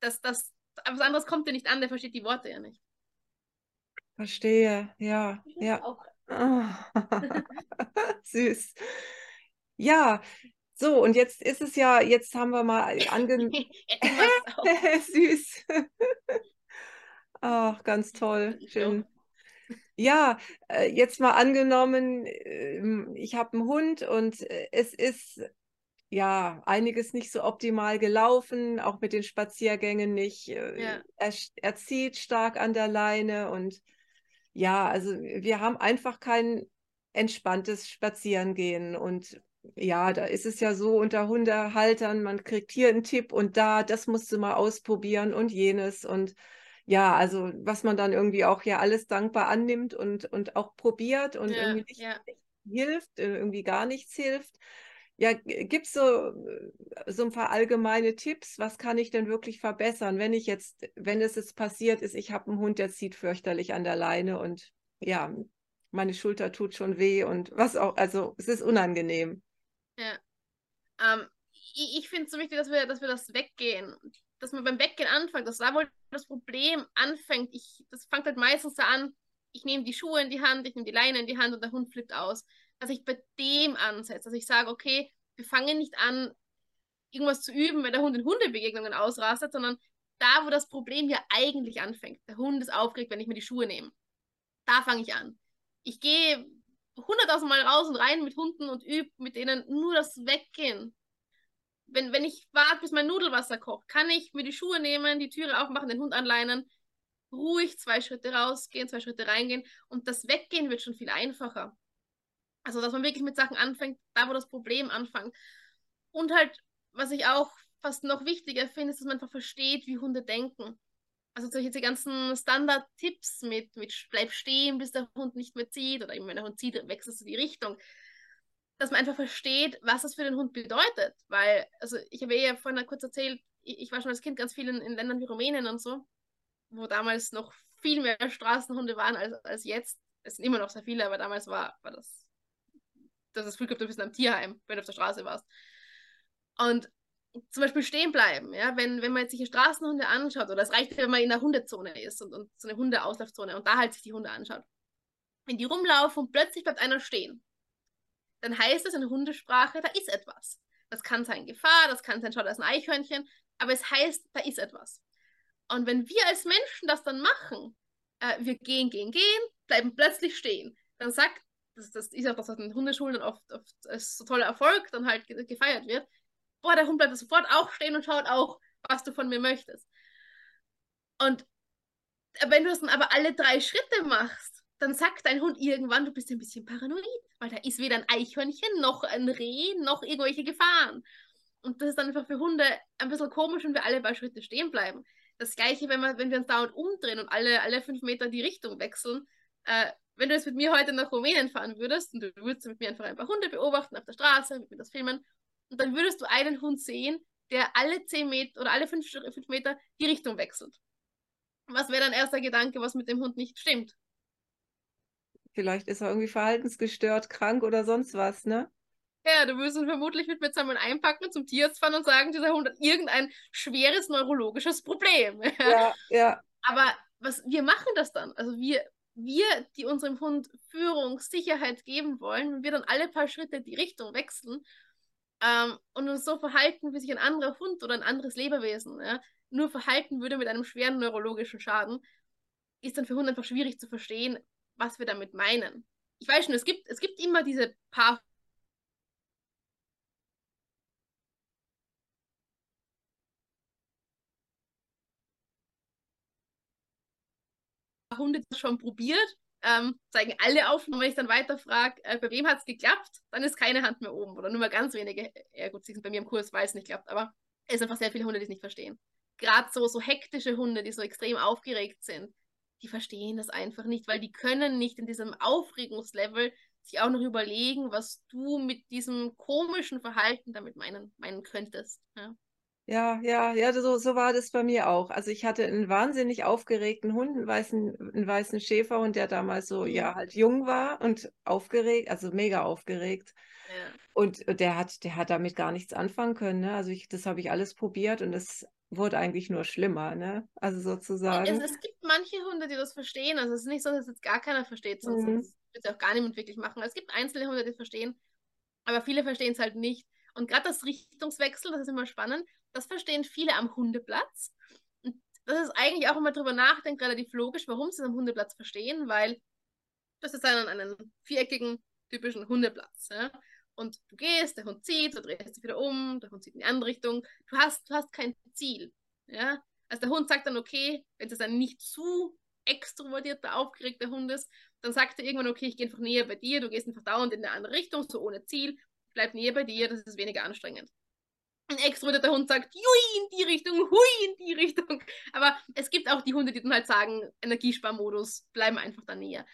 Das, das, was anderes kommt ja nicht an, der versteht die Worte ja nicht. Verstehe, ja, ja. Auch. Süß. Ja, so, und jetzt ist es ja, jetzt haben wir mal angenommen. Süß. Ach, ganz toll. Schön. Ja, äh, jetzt mal angenommen, ähm, ich habe einen Hund und äh, es ist ja, einiges nicht so optimal gelaufen, auch mit den Spaziergängen nicht. Äh, Ja. Er, er zieht stark an der Leine und ja, also wir haben einfach kein entspanntes Spazierengehen und ja, da ist es ja so unter Hundehaltern, man kriegt hier einen Tipp und da, das musst du mal ausprobieren und jenes und ja, also was man dann irgendwie auch ja alles dankbar annimmt und, und auch probiert und Ja, irgendwie nicht, ja. hilft, äh, irgendwie gar nichts hilft. Ja, gibt es so, äh, so ein paar allgemeine Tipps? Was kann ich denn wirklich verbessern, wenn ich jetzt, wenn es jetzt passiert ist, ich habe einen Hund, der zieht fürchterlich an der Leine und ja, meine Schulter tut schon weh und was auch, also es ist unangenehm. Ja. Ähm, ich ich finde es so wichtig, dass wir, dass wir das Weggehen, dass man beim Weggehen anfängt, dass da wohl das Problem anfängt. Ich, das fängt halt meistens so an, ich nehme die Schuhe in die Hand, ich nehme die Leine in die Hand und der Hund flippt aus. Dass ich bei dem ansetze, dass ich sage, okay, wir fangen nicht an, irgendwas zu üben, wenn der Hund in Hundebegegnungen ausrastet, sondern da, wo das Problem ja eigentlich anfängt. Der Hund ist aufgeregt, wenn ich mir die Schuhe nehme. Da fange ich an. Ich gehe hunderttausend Mal raus und rein mit Hunden und übe mit denen nur das Weggehen. Wenn, wenn ich warte, bis mein Nudelwasser kocht, kann ich mir die Schuhe nehmen, die Türe aufmachen, den Hund anleinen, ruhig zwei Schritte rausgehen, zwei Schritte reingehen und das Weggehen wird schon viel einfacher. Also, dass man wirklich mit Sachen anfängt, da wo das Problem anfängt. Und halt, was ich auch fast noch wichtiger finde, ist, dass man einfach versteht, wie Hunde denken. Also solche ganzen Standard-Tipps mit, mit bleib stehen, bis der Hund nicht mehr zieht oder eben wenn der Hund zieht, wechselst du die Richtung. Dass man einfach versteht, was das für den Hund bedeutet. Weil, also ich habe ja vorhin kurz erzählt, ich, war schon als Kind ganz viel in, in Ländern wie Rumänien und so, wo damals noch viel mehr Straßenhunde waren als, als jetzt. Es sind immer noch sehr viele, aber damals war, war das, das ist Gefühl gehabt, du bist in einem Tierheim, wenn du auf der Straße warst. Und zum Beispiel stehen bleiben, ja, wenn, wenn man jetzt sich Straßenhunde anschaut, oder es reicht, wenn man in der Hundezone ist und, und so eine Hundeauslaufzone und da halt sich die Hunde anschaut. Wenn die rumlaufen und plötzlich bleibt einer stehen, dann heißt es in Hundesprache, da ist etwas. Das kann sein Gefahr, das kann sein, schau, da ist ein Eichhörnchen, aber es heißt, da ist etwas. Und wenn wir als Menschen das dann machen, äh, wir gehen, gehen, gehen, bleiben plötzlich stehen, dann sagt, das, das ist auch das, was in Hundeschulen oft, oft als so toller Erfolg dann halt gefeiert wird, boah, der Hund bleibt sofort auch stehen und schaut auch, was du von mir möchtest. Und wenn du es dann aber alle drei Schritte machst, dann sagt dein Hund irgendwann, du bist ein bisschen paranoid, weil da ist weder ein Eichhörnchen, noch ein Reh, noch irgendwelche Gefahren. Und das ist dann einfach für Hunde ein bisschen komisch, wenn wir alle bei Schritte stehen bleiben. Das gleiche, wenn wir, wenn wir uns dauernd umdrehen und alle, alle fünf Meter die Richtung wechseln. Äh, wenn du jetzt mit mir heute nach Rumänien fahren würdest und du würdest mit mir einfach ein paar Hunde beobachten auf der Straße, mit mir das filmen, und dann würdest du einen Hund sehen, der alle zehn Meter oder alle fünf, fünf Meter die Richtung wechselt. Was wäre dein erster Gedanke, was mit dem Hund nicht stimmt? Vielleicht ist er irgendwie verhaltensgestört, krank oder sonst was, ne? Ja, du würdest ihn vermutlich mit mir zusammen einpacken, zum Tierarzt fahren und sagen, dieser Hund hat irgendein schweres neurologisches Problem. Ja, ja. Aber was, wir machen das dann. Also wir, wir, die unserem Hund Führung, Sicherheit geben wollen, wenn wir dann alle paar Schritte die Richtung wechseln ähm, und uns so verhalten, wie sich ein anderer Hund oder ein anderes Lebewesen ja, nur verhalten würde mit einem schweren neurologischen Schaden, ist dann für Hunde einfach schwierig zu verstehen, was wir damit meinen. Ich weiß schon, es gibt, es gibt immer diese paar Hunde das schon probiert, ähm, zeigen alle auf. Und wenn ich dann weiter frage, äh, bei wem hat es geklappt, dann ist keine Hand mehr oben oder nur mal ganz wenige. Ja gut, sie sind bei mir im Kurs, weil es nicht klappt, aber es sind einfach sehr viele Hunde, die es nicht verstehen. Gerade so, so hektische Hunde, die so extrem aufgeregt sind, die verstehen das einfach nicht, weil die können nicht in diesem Aufregungslevel sich auch noch überlegen, was du mit diesem komischen Verhalten damit meinen, meinen könntest. Ja. Ja, ja, ja, so, so war das bei mir auch. Also ich hatte einen wahnsinnig aufgeregten Hund, einen weißen, einen weißen Schäferhund, der damals so, Mhm. ja, halt jung war und aufgeregt, also mega aufgeregt. Ja. Und der hat, der hat damit gar nichts anfangen können. Ne? Also ich, das habe ich alles probiert und es wurde eigentlich nur schlimmer, ne? Also Es, sozusagen. es gibt manche Hunde, die das verstehen. Also es ist nicht so, dass jetzt gar keiner versteht, sonst Mhm. wird es auch gar niemand wirklich machen. Es gibt einzelne Hunde, die es verstehen, aber viele verstehen es halt nicht. Und gerade das Richtungswechsel, das ist immer spannend, das verstehen viele am Hundeplatz. Und das ist eigentlich auch, man drüber nachdenkt, relativ logisch, warum sie es am Hundeplatz verstehen, weil das ist einen, einen viereckigen, typischen Hundeplatz. Ja? Und du gehst, der Hund zieht, du drehst dich wieder um, der Hund zieht in die andere Richtung. Du hast, du hast kein Ziel. Ja? Also der Hund sagt dann, okay, wenn es ein nicht zu extrovertierter, aufgeregter Hund ist, dann sagt er irgendwann, okay, ich gehe einfach näher bei dir, du gehst einfach dauernd in eine andere Richtung, so ohne Ziel, bleib näher bei dir, das ist weniger anstrengend. Ein extrovertierter Hund sagt, hui in die Richtung, hui in die Richtung. Aber es gibt auch die Hunde, die dann halt sagen, Energiesparmodus, bleiben einfach da näher.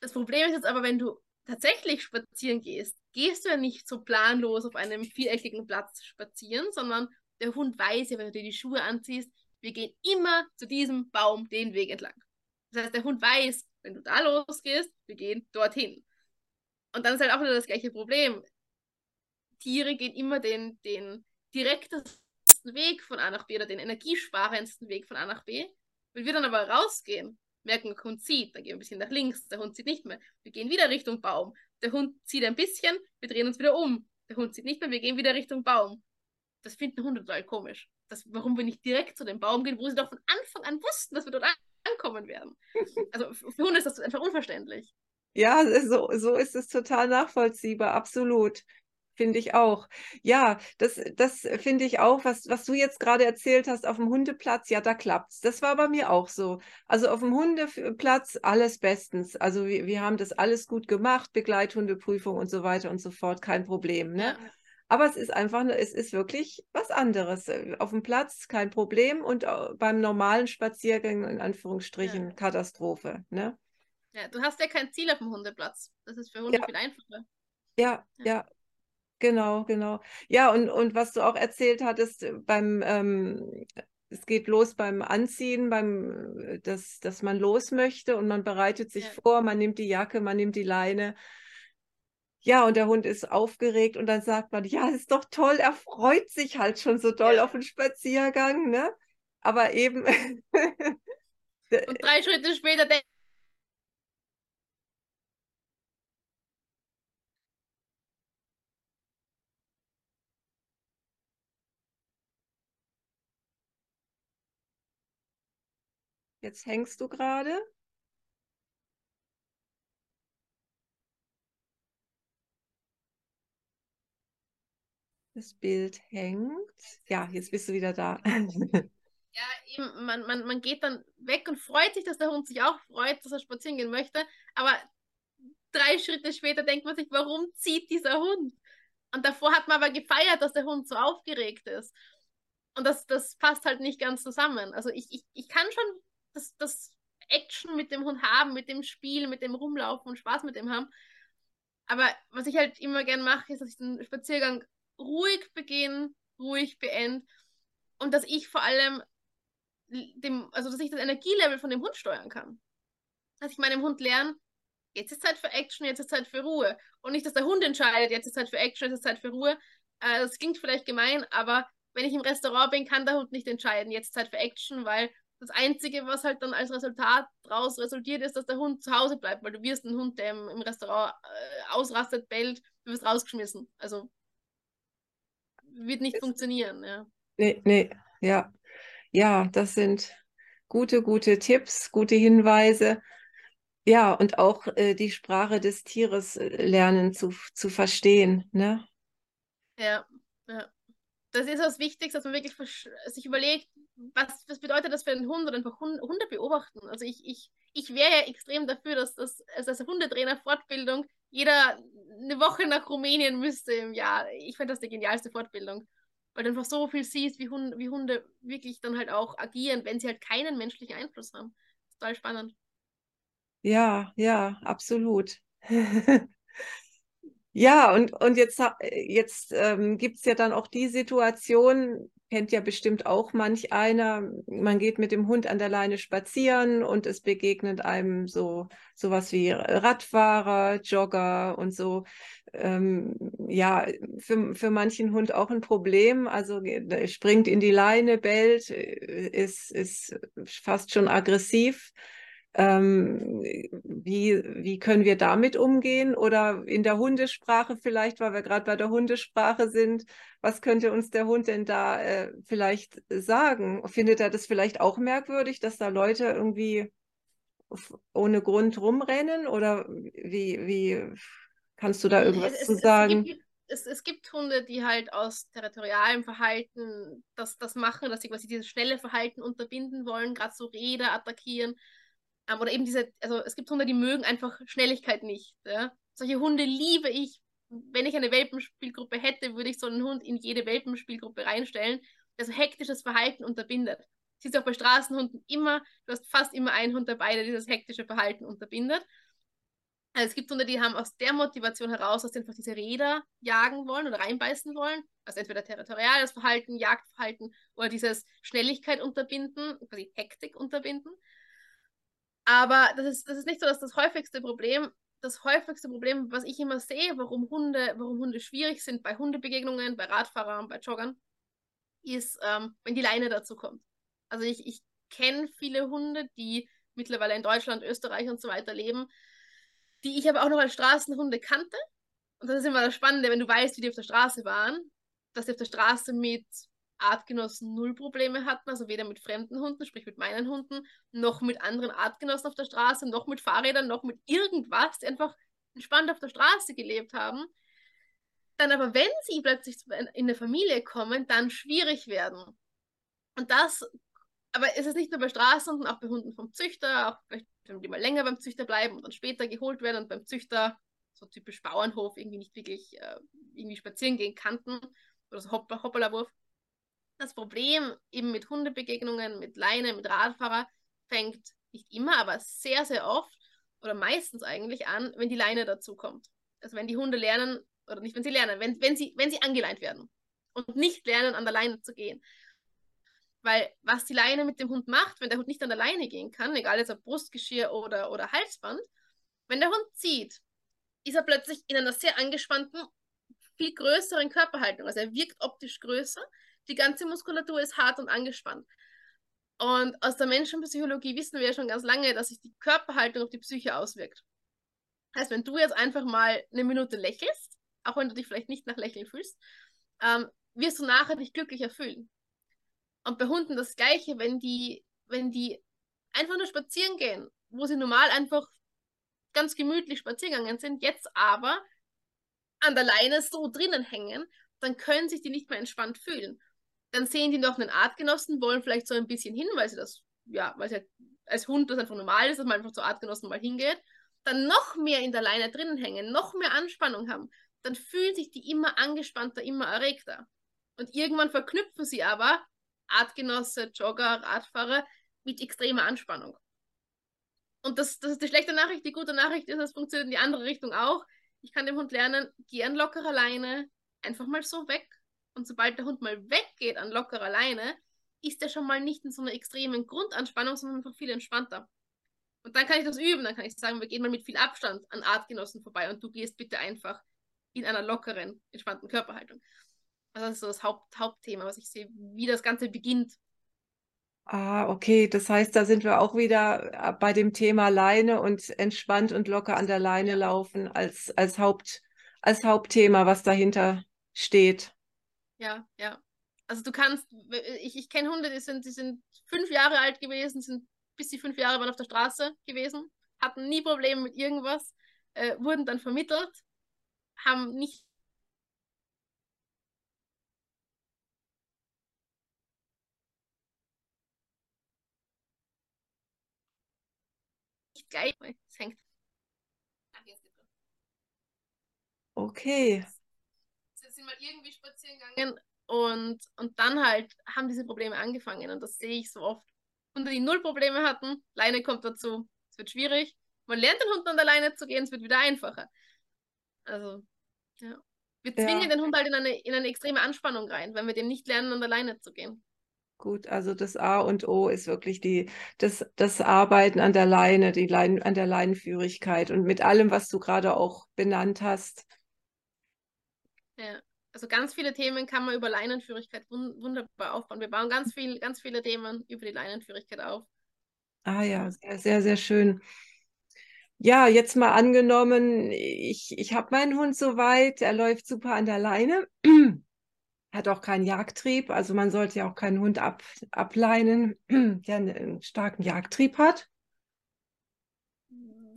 Das Problem ist jetzt aber, wenn du tatsächlich spazieren gehst, gehst du ja nicht so planlos auf einem viereckigen Platz spazieren, sondern der Hund weiß ja, wenn du dir die Schuhe anziehst, wir gehen immer zu diesem Baum den Weg entlang. Das heißt, der Hund weiß, wenn du da losgehst, wir gehen dorthin. Und dann ist halt auch wieder das gleiche Problem. Tiere gehen immer den, den direktesten Weg von A nach B oder den energiesparendsten Weg von A nach B. Wenn wir dann aber rausgehen, merken, der Hund zieht, dann gehen wir ein bisschen nach links, der Hund zieht nicht mehr. Wir gehen wieder Richtung Baum. Der Hund zieht ein bisschen, wir drehen uns wieder um. Der Hund zieht nicht mehr, wir gehen wieder Richtung Baum. Das finden Hunde total komisch. Das, warum wir nicht direkt zu dem Baum gehen, wo sie doch von Anfang an wussten, dass wir dort ankommen werden. Also für Hunde ist das einfach unverständlich. Ja, so, so ist es total nachvollziehbar, absolut. Finde ich auch. Ja, das, das finde ich auch, was, was du jetzt gerade erzählt hast auf dem Hundeplatz, ja, da klappt's. Das war bei mir auch so. Also auf dem Hundeplatz alles bestens. Also wir, wir haben das alles gut gemacht, Begleithundeprüfung und so weiter und so fort, kein Problem. Ne? Aber es ist einfach, es ist wirklich was anderes. Auf dem Platz kein Problem und beim normalen Spaziergang in Anführungsstrichen ja. Katastrophe. Ne? Ja, du hast ja kein Ziel auf dem Hundeplatz. Das ist für Hunde ja. viel einfacher. Ja, ja, ja, Genau, genau. Ja, und, und was du auch erzählt hattest, äh, beim, ähm, es geht los beim Anziehen, beim, äh, dass, dass man los möchte und man bereitet sich ja. vor, man nimmt die Jacke, man nimmt die Leine. Ja, und der Hund ist aufgeregt und dann sagt man, ja, ist doch toll, er freut sich halt schon so doll ja. auf den Spaziergang, ne? Aber eben. und drei Schritte später denkt Jetzt hängst du gerade. Das Bild hängt. Ja, jetzt bist du wieder da. Ja, eben, man, man, man geht dann weg und freut sich, dass der Hund sich auch freut, dass er spazieren gehen möchte. Aber drei Schritte später denkt man sich, warum zieht dieser Hund? Und davor hat man aber gefeiert, dass der Hund so aufgeregt ist. Und das, das passt halt nicht ganz zusammen. Also ich, ich, ich kann schon das, das Action mit dem Hund haben, mit dem Spiel, mit dem Rumlaufen und Spaß mit dem haben. Aber was ich halt immer gern mache, ist, dass ich den Spaziergang ruhig beginne, ruhig beende und dass ich vor allem dem, also dass ich das Energielevel von dem Hund steuern kann. Dass ich meinem Hund lerne, jetzt ist Zeit für Action, jetzt ist Zeit für Ruhe. Und nicht, dass der Hund entscheidet, jetzt ist Zeit für Action, jetzt ist Zeit für Ruhe. Äh, das klingt vielleicht gemein, aber wenn ich im Restaurant bin, kann der Hund nicht entscheiden, jetzt ist Zeit für Action, weil das Einzige, was halt dann als Resultat daraus resultiert, ist, dass der Hund zu Hause bleibt, weil du wirst einen Hund, der im, im Restaurant äh, ausrastet, bellt, du wirst rausgeschmissen. Also wird nicht ist, funktionieren, ja. Nee, nee, ja. Ja, das sind gute, gute Tipps, gute Hinweise. Ja, und auch äh, die Sprache des Tieres äh, lernen zu, zu verstehen, ne? Ja, ja. Das ist das Wichtigste, dass man wirklich sich überlegt, was, was bedeutet das für einen Hund oder einfach Hunde beobachten? Also ich, ich, ich wäre ja extrem dafür, dass das also als Hundetrainer-Fortbildung jeder eine Woche nach Rumänien müsste im Jahr. Ich fände das die genialste Fortbildung. Weil du einfach so viel siehst, wie Hunde, wie Hunde wirklich dann halt auch agieren, wenn sie halt keinen menschlichen Einfluss haben. Total spannend. Ja, ja, absolut. ja, und, und jetzt, jetzt ähm, gibt es ja dann auch die Situation, kennt ja bestimmt auch manch einer, man geht mit dem Hund an der Leine spazieren und es begegnet einem so sowas wie Radfahrer, Jogger und so. Ähm, ja, für, für manchen Hund auch ein Problem. Also springt in die Leine, bellt, äh, ist, ist fast schon aggressiv. Ähm, wie, wie können wir damit umgehen? Oder in der Hundesprache vielleicht, weil wir gerade bei der Hundesprache sind, was könnte uns der Hund denn da äh, vielleicht sagen? Findet er das vielleicht auch merkwürdig, dass da Leute irgendwie ohne Grund rumrennen? Oder wie, wie Kannst du da irgendwas es, zu sagen? Es gibt, es, es gibt Hunde, die halt aus territorialem Verhalten das, das machen, dass sie quasi dieses schnelle Verhalten unterbinden wollen, gerade so Räder attackieren. Ähm, oder eben diese, also es gibt Hunde, die mögen einfach Schnelligkeit nicht. Ja? Solche Hunde liebe ich. Wenn ich eine Welpenspielgruppe hätte, würde ich so einen Hund in jede Welpenspielgruppe reinstellen, der so hektisches Verhalten unterbindet. Siehst du auch bei Straßenhunden immer, du hast fast immer einen Hund dabei, der dieses hektische Verhalten unterbindet. Also es gibt Hunde, die haben aus der Motivation heraus, dass sie einfach diese Räder jagen wollen oder reinbeißen wollen. Also entweder territoriales Verhalten, Jagdverhalten oder dieses Schnelligkeit unterbinden, quasi Hektik unterbinden. Aber das ist, das ist nicht so dass das häufigste Problem. Das häufigste Problem, was ich immer sehe, warum Hunde, warum Hunde schwierig sind bei Hundebegegnungen, bei Radfahrern, bei Joggern, ist, ähm, wenn die Leine dazu kommt. Also ich, ich kenne viele Hunde, die mittlerweile in Deutschland, Österreich und so weiter leben, die ich aber auch noch als Straßenhunde kannte. Und das ist immer das Spannende, wenn du weißt, wie die auf der Straße waren, dass sie auf der Straße mit Artgenossen null Probleme hatten, also weder mit fremden Hunden, sprich mit meinen Hunden, noch mit anderen Artgenossen auf der Straße, noch mit Fahrrädern, noch mit irgendwas, die einfach entspannt auf der Straße gelebt haben. Dann aber, wenn sie plötzlich in eine Familie kommen, dann schwierig werden. Und das, aber es ist nicht nur bei Straßenhunden, auch bei Hunden vom Züchter, auch vielleicht wenn die mal länger beim Züchter bleiben und dann später geholt werden und beim Züchter, so typisch Bauernhof, irgendwie nicht wirklich äh, irgendwie spazieren gehen kannten oder so Hopp Hoppala-Wurf. Das Problem eben mit Hundebegegnungen, mit Leine, mit Radfahrer fängt nicht immer, aber sehr, sehr oft oder meistens eigentlich an, wenn die Leine dazu kommt. Also wenn die Hunde lernen, oder nicht wenn sie lernen, wenn, wenn, sie, wenn sie angeleint werden und nicht lernen, an der Leine zu gehen. Weil was die Leine mit dem Hund macht, wenn der Hund nicht an der Leine gehen kann, egal jetzt ob Brustgeschirr oder, oder Halsband, wenn der Hund zieht, ist er plötzlich in einer sehr angespannten, viel größeren Körperhaltung. Also er wirkt optisch größer, die ganze Muskulatur ist hart und angespannt. Und aus der Menschenpsychologie wissen wir ja schon ganz lange, dass sich die Körperhaltung auf die Psyche auswirkt. Heißt, wenn du jetzt einfach mal eine Minute lächelst, auch wenn du dich vielleicht nicht nach Lächeln fühlst, ähm, wirst du nachher dich glücklicher fühlen. Und bei Hunden das Gleiche, wenn die, wenn die einfach nur spazieren gehen, wo sie normal einfach ganz gemütlich spazieren sind, jetzt aber an der Leine so drinnen hängen, dann können sich die nicht mehr entspannt fühlen. Dann sehen die noch einen Artgenossen, wollen vielleicht so ein bisschen hin, weil sie das, ja, weil sie halt als Hund das einfach normal ist, dass man einfach zu Artgenossen mal hingeht, dann noch mehr in der Leine drinnen hängen, noch mehr Anspannung haben, dann fühlen sich die immer angespannter, immer erregter. Und irgendwann verknüpfen sie aber Artgenosse, Jogger, Radfahrer mit extremer Anspannung. Und das, das ist die schlechte Nachricht. Die gute Nachricht ist, es funktioniert in die andere Richtung auch. Ich kann dem Hund lernen, geh an lockerer Leine, einfach mal so weg. Und sobald der Hund mal weggeht an lockerer Leine, ist er schon mal nicht in so einer extremen Grundanspannung, sondern einfach viel entspannter. Und dann kann ich das üben. Dann kann ich sagen, wir gehen mal mit viel Abstand an Artgenossen vorbei und du gehst bitte einfach in einer lockeren, entspannten Körperhaltung. Also das ist so das Haupt, Hauptthema, was ich sehe, wie das Ganze beginnt. Ah, okay. Das heißt, da sind wir auch wieder äh, bei dem Thema Leine und entspannt und locker an der Leine laufen als, als, Haupt, als Hauptthema, was dahinter steht. Ja, ja. Also du kannst, ich, ich kenne Hunde, die sind, die sind fünf Jahre alt gewesen, sind bis sie fünf Jahre waren auf der Straße gewesen, hatten nie Probleme mit irgendwas, äh, wurden dann vermittelt, haben nicht gleich. Es hängt. Okay. Sind mal irgendwie gegangen und, und dann halt haben diese Probleme angefangen und das sehe ich so oft. Hunde, die null Probleme hatten, Leine kommt dazu, es wird schwierig. Man lernt den Hund an der Leine zu gehen, es wird wieder einfacher. Also, ja. Wir zwingen ja. den Hund halt in eine, in eine extreme Anspannung rein, wenn wir dem nicht lernen, an der Leine zu gehen. Gut, also das A und O ist wirklich die, das, das Arbeiten an der Leine, die Leine, an der Leinenführigkeit und mit allem, was du gerade auch benannt hast. Ja, also ganz viele Themen kann man über Leinenführigkeit wunderbar aufbauen. Wir bauen ganz viel, ganz viele Themen über die Leinenführigkeit auf. Ah ja, sehr, sehr, sehr schön. Ja, jetzt mal angenommen, ich, ich habe meinen Hund soweit, er läuft super an der Leine hat auch keinen Jagdtrieb. Also man sollte ja auch keinen Hund ab, ableinen, der einen starken Jagdtrieb hat.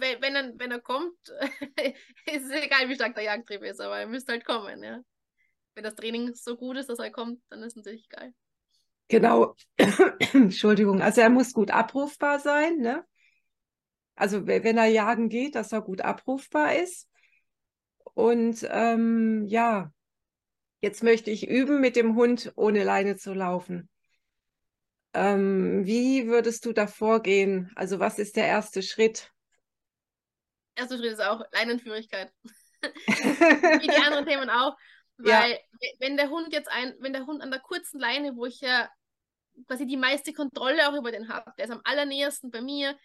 wenn, wenn, er, wenn er kommt, ist es egal, wie stark der Jagdtrieb ist, aber er müsste halt kommen, ja. Wenn das Training so gut ist, dass er kommt, dann ist es natürlich geil. Genau. Entschuldigung. Also er muss gut abrufbar sein, ne? Also wenn er jagen geht, dass er gut abrufbar ist. Und ähm, ja, jetzt möchte ich üben, mit dem Hund ohne Leine zu laufen. Ähm, wie würdest du da vorgehen? Also was ist der erste Schritt? Erster Schritt ist auch Leinenführigkeit. wie die anderen Themen auch. Weil ja. wenn der Hund jetzt ein, wenn der Hund an der kurzen Leine, wo ich ja quasi die meiste Kontrolle auch über den habe, der ist am allernähersten bei mir,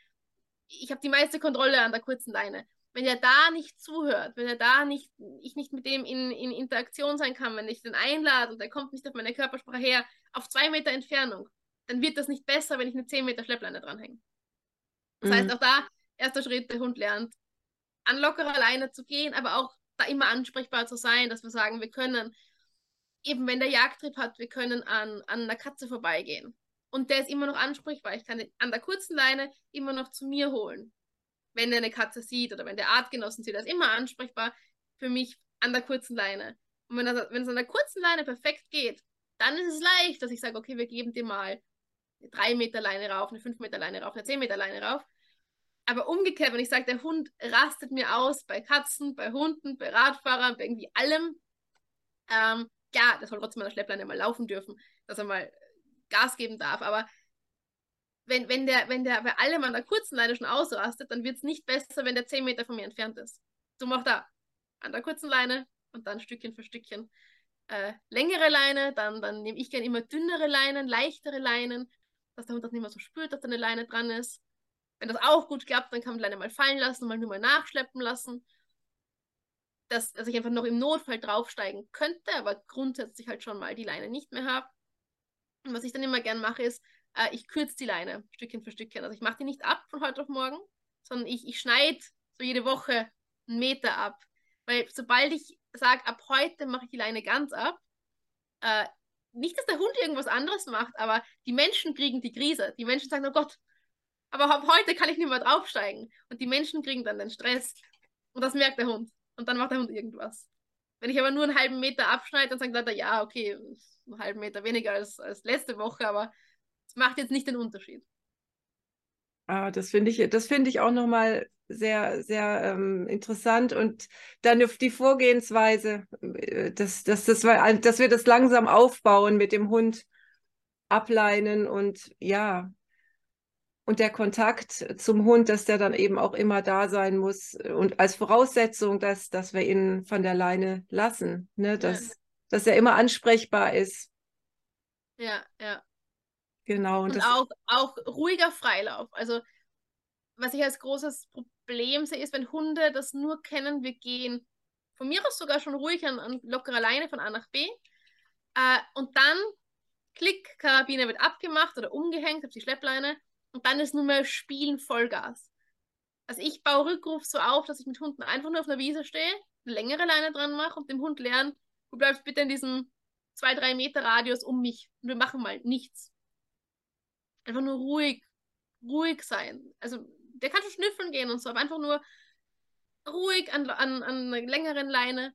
ich habe die meiste Kontrolle an der kurzen Leine. Wenn er da nicht zuhört, wenn er da nicht, ich nicht mit dem in, in Interaktion sein kann, wenn ich den einlade und er kommt nicht auf meine Körpersprache her, auf zwei Meter Entfernung, dann wird das nicht besser, wenn ich eine 10 Meter Schleppleine dranhänge. Das mhm. heißt, auch da, erster Schritt, der Hund lernt, an lockerer Leine zu gehen, aber auch da immer ansprechbar zu sein, dass wir sagen, wir können, eben wenn der Jagdtrieb hat, wir können an, an einer Katze vorbeigehen und der ist immer noch ansprechbar. Ich kann an der kurzen Leine immer noch zu mir holen. Wenn er eine Katze sieht oder wenn der Artgenossen sieht, er ist immer ansprechbar für mich an der kurzen Leine. Und wenn, das, wenn es an der kurzen Leine perfekt geht, dann ist es leicht, dass ich sage, okay, wir geben dir mal eine 3 Meter Leine rauf, eine 5 Meter Leine rauf, eine 10 Meter Leine rauf. Aber umgekehrt, wenn ich sage, der Hund rastet mir aus bei Katzen, bei Hunden, bei Radfahrern, bei irgendwie allem, ähm, ja, der soll trotzdem an der Schleppleine mal laufen dürfen, dass er mal Gas geben darf. Aber wenn, wenn, der, wenn der bei allem an der kurzen Leine schon ausrastet, dann wird es nicht besser, wenn der 10 Meter von mir entfernt ist. So macht er an der kurzen Leine und dann Stückchen für Stückchen äh, längere Leine, dann, dann nehme ich gerne immer dünnere Leinen, leichtere Leinen, dass der Hund das nicht mehr so spürt, dass da eine Leine dran ist. Wenn das auch gut klappt, dann kann man die Leine mal fallen lassen, mal nur mal nachschleppen lassen. Dass, dass ich einfach noch im Notfall draufsteigen könnte, aber grundsätzlich halt schon mal die Leine nicht mehr habe. Und was ich dann immer gern mache, ist, äh, ich kürze die Leine Stückchen für Stückchen. Also ich mache die nicht ab von heute auf morgen, sondern ich, ich schneide so jede Woche einen Meter ab. Weil sobald ich sage, ab heute mache ich die Leine ganz ab, äh, nicht, dass der Hund irgendwas anderes macht, aber die Menschen kriegen die Krise. Die Menschen sagen, oh Gott, aber ab heute kann ich nicht mehr draufsteigen. Und die Menschen kriegen dann den Stress. Und das merkt der Hund. Und dann macht der Hund irgendwas. Wenn ich aber nur einen halben Meter abschneide, dann sagt er, ja, okay, einen halben Meter weniger als, als letzte Woche, aber es macht jetzt nicht den Unterschied. Ah, das finde ich, das finde ich auch nochmal sehr, sehr ähm, interessant und dann die Vorgehensweise, äh, dass, dass, dass, dass wir das langsam aufbauen mit dem Hund ableinen und ja, und der Kontakt zum Hund, dass der dann eben auch immer da sein muss und als Voraussetzung, dass, dass wir ihn von der Leine lassen, ne? dass, ja. dass er immer ansprechbar ist. Ja, ja. Genau. Und, und auch, auch ruhiger Freilauf. Also, was ich als großes Problem sehe, ist, wenn Hunde das nur kennen, wir gehen von mir aus sogar schon ruhig an, an lockerer Leine von A nach B. Äh, und dann, klick, Karabiner wird abgemacht oder umgehängt auf die Schleppleine und dann ist nur mehr Spielen Vollgas. Also ich baue Rückruf so auf, dass ich mit Hunden einfach nur auf einer Wiese stehe, eine längere Leine dran mache und dem Hund lernen, du bleibst bitte in diesem 2-3 Meter Radius um mich und wir machen mal nichts. Einfach nur ruhig, ruhig sein. Also der kann schon schnüffeln gehen und so, aber einfach nur ruhig an, an, an einer längeren Leine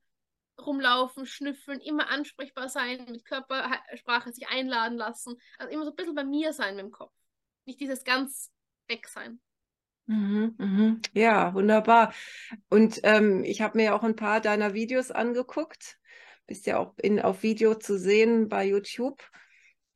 rumlaufen, schnüffeln, immer ansprechbar sein, mit Körpersprache sich einladen lassen. Also immer so ein bisschen bei mir sein mit dem Kopf. Nicht dieses ganz weg sein. Mhm, mhm. Ja, wunderbar. Und ähm, ich habe mir auch ein paar deiner Videos angeguckt. Bist ja auch in, auf Video zu sehen bei YouTube.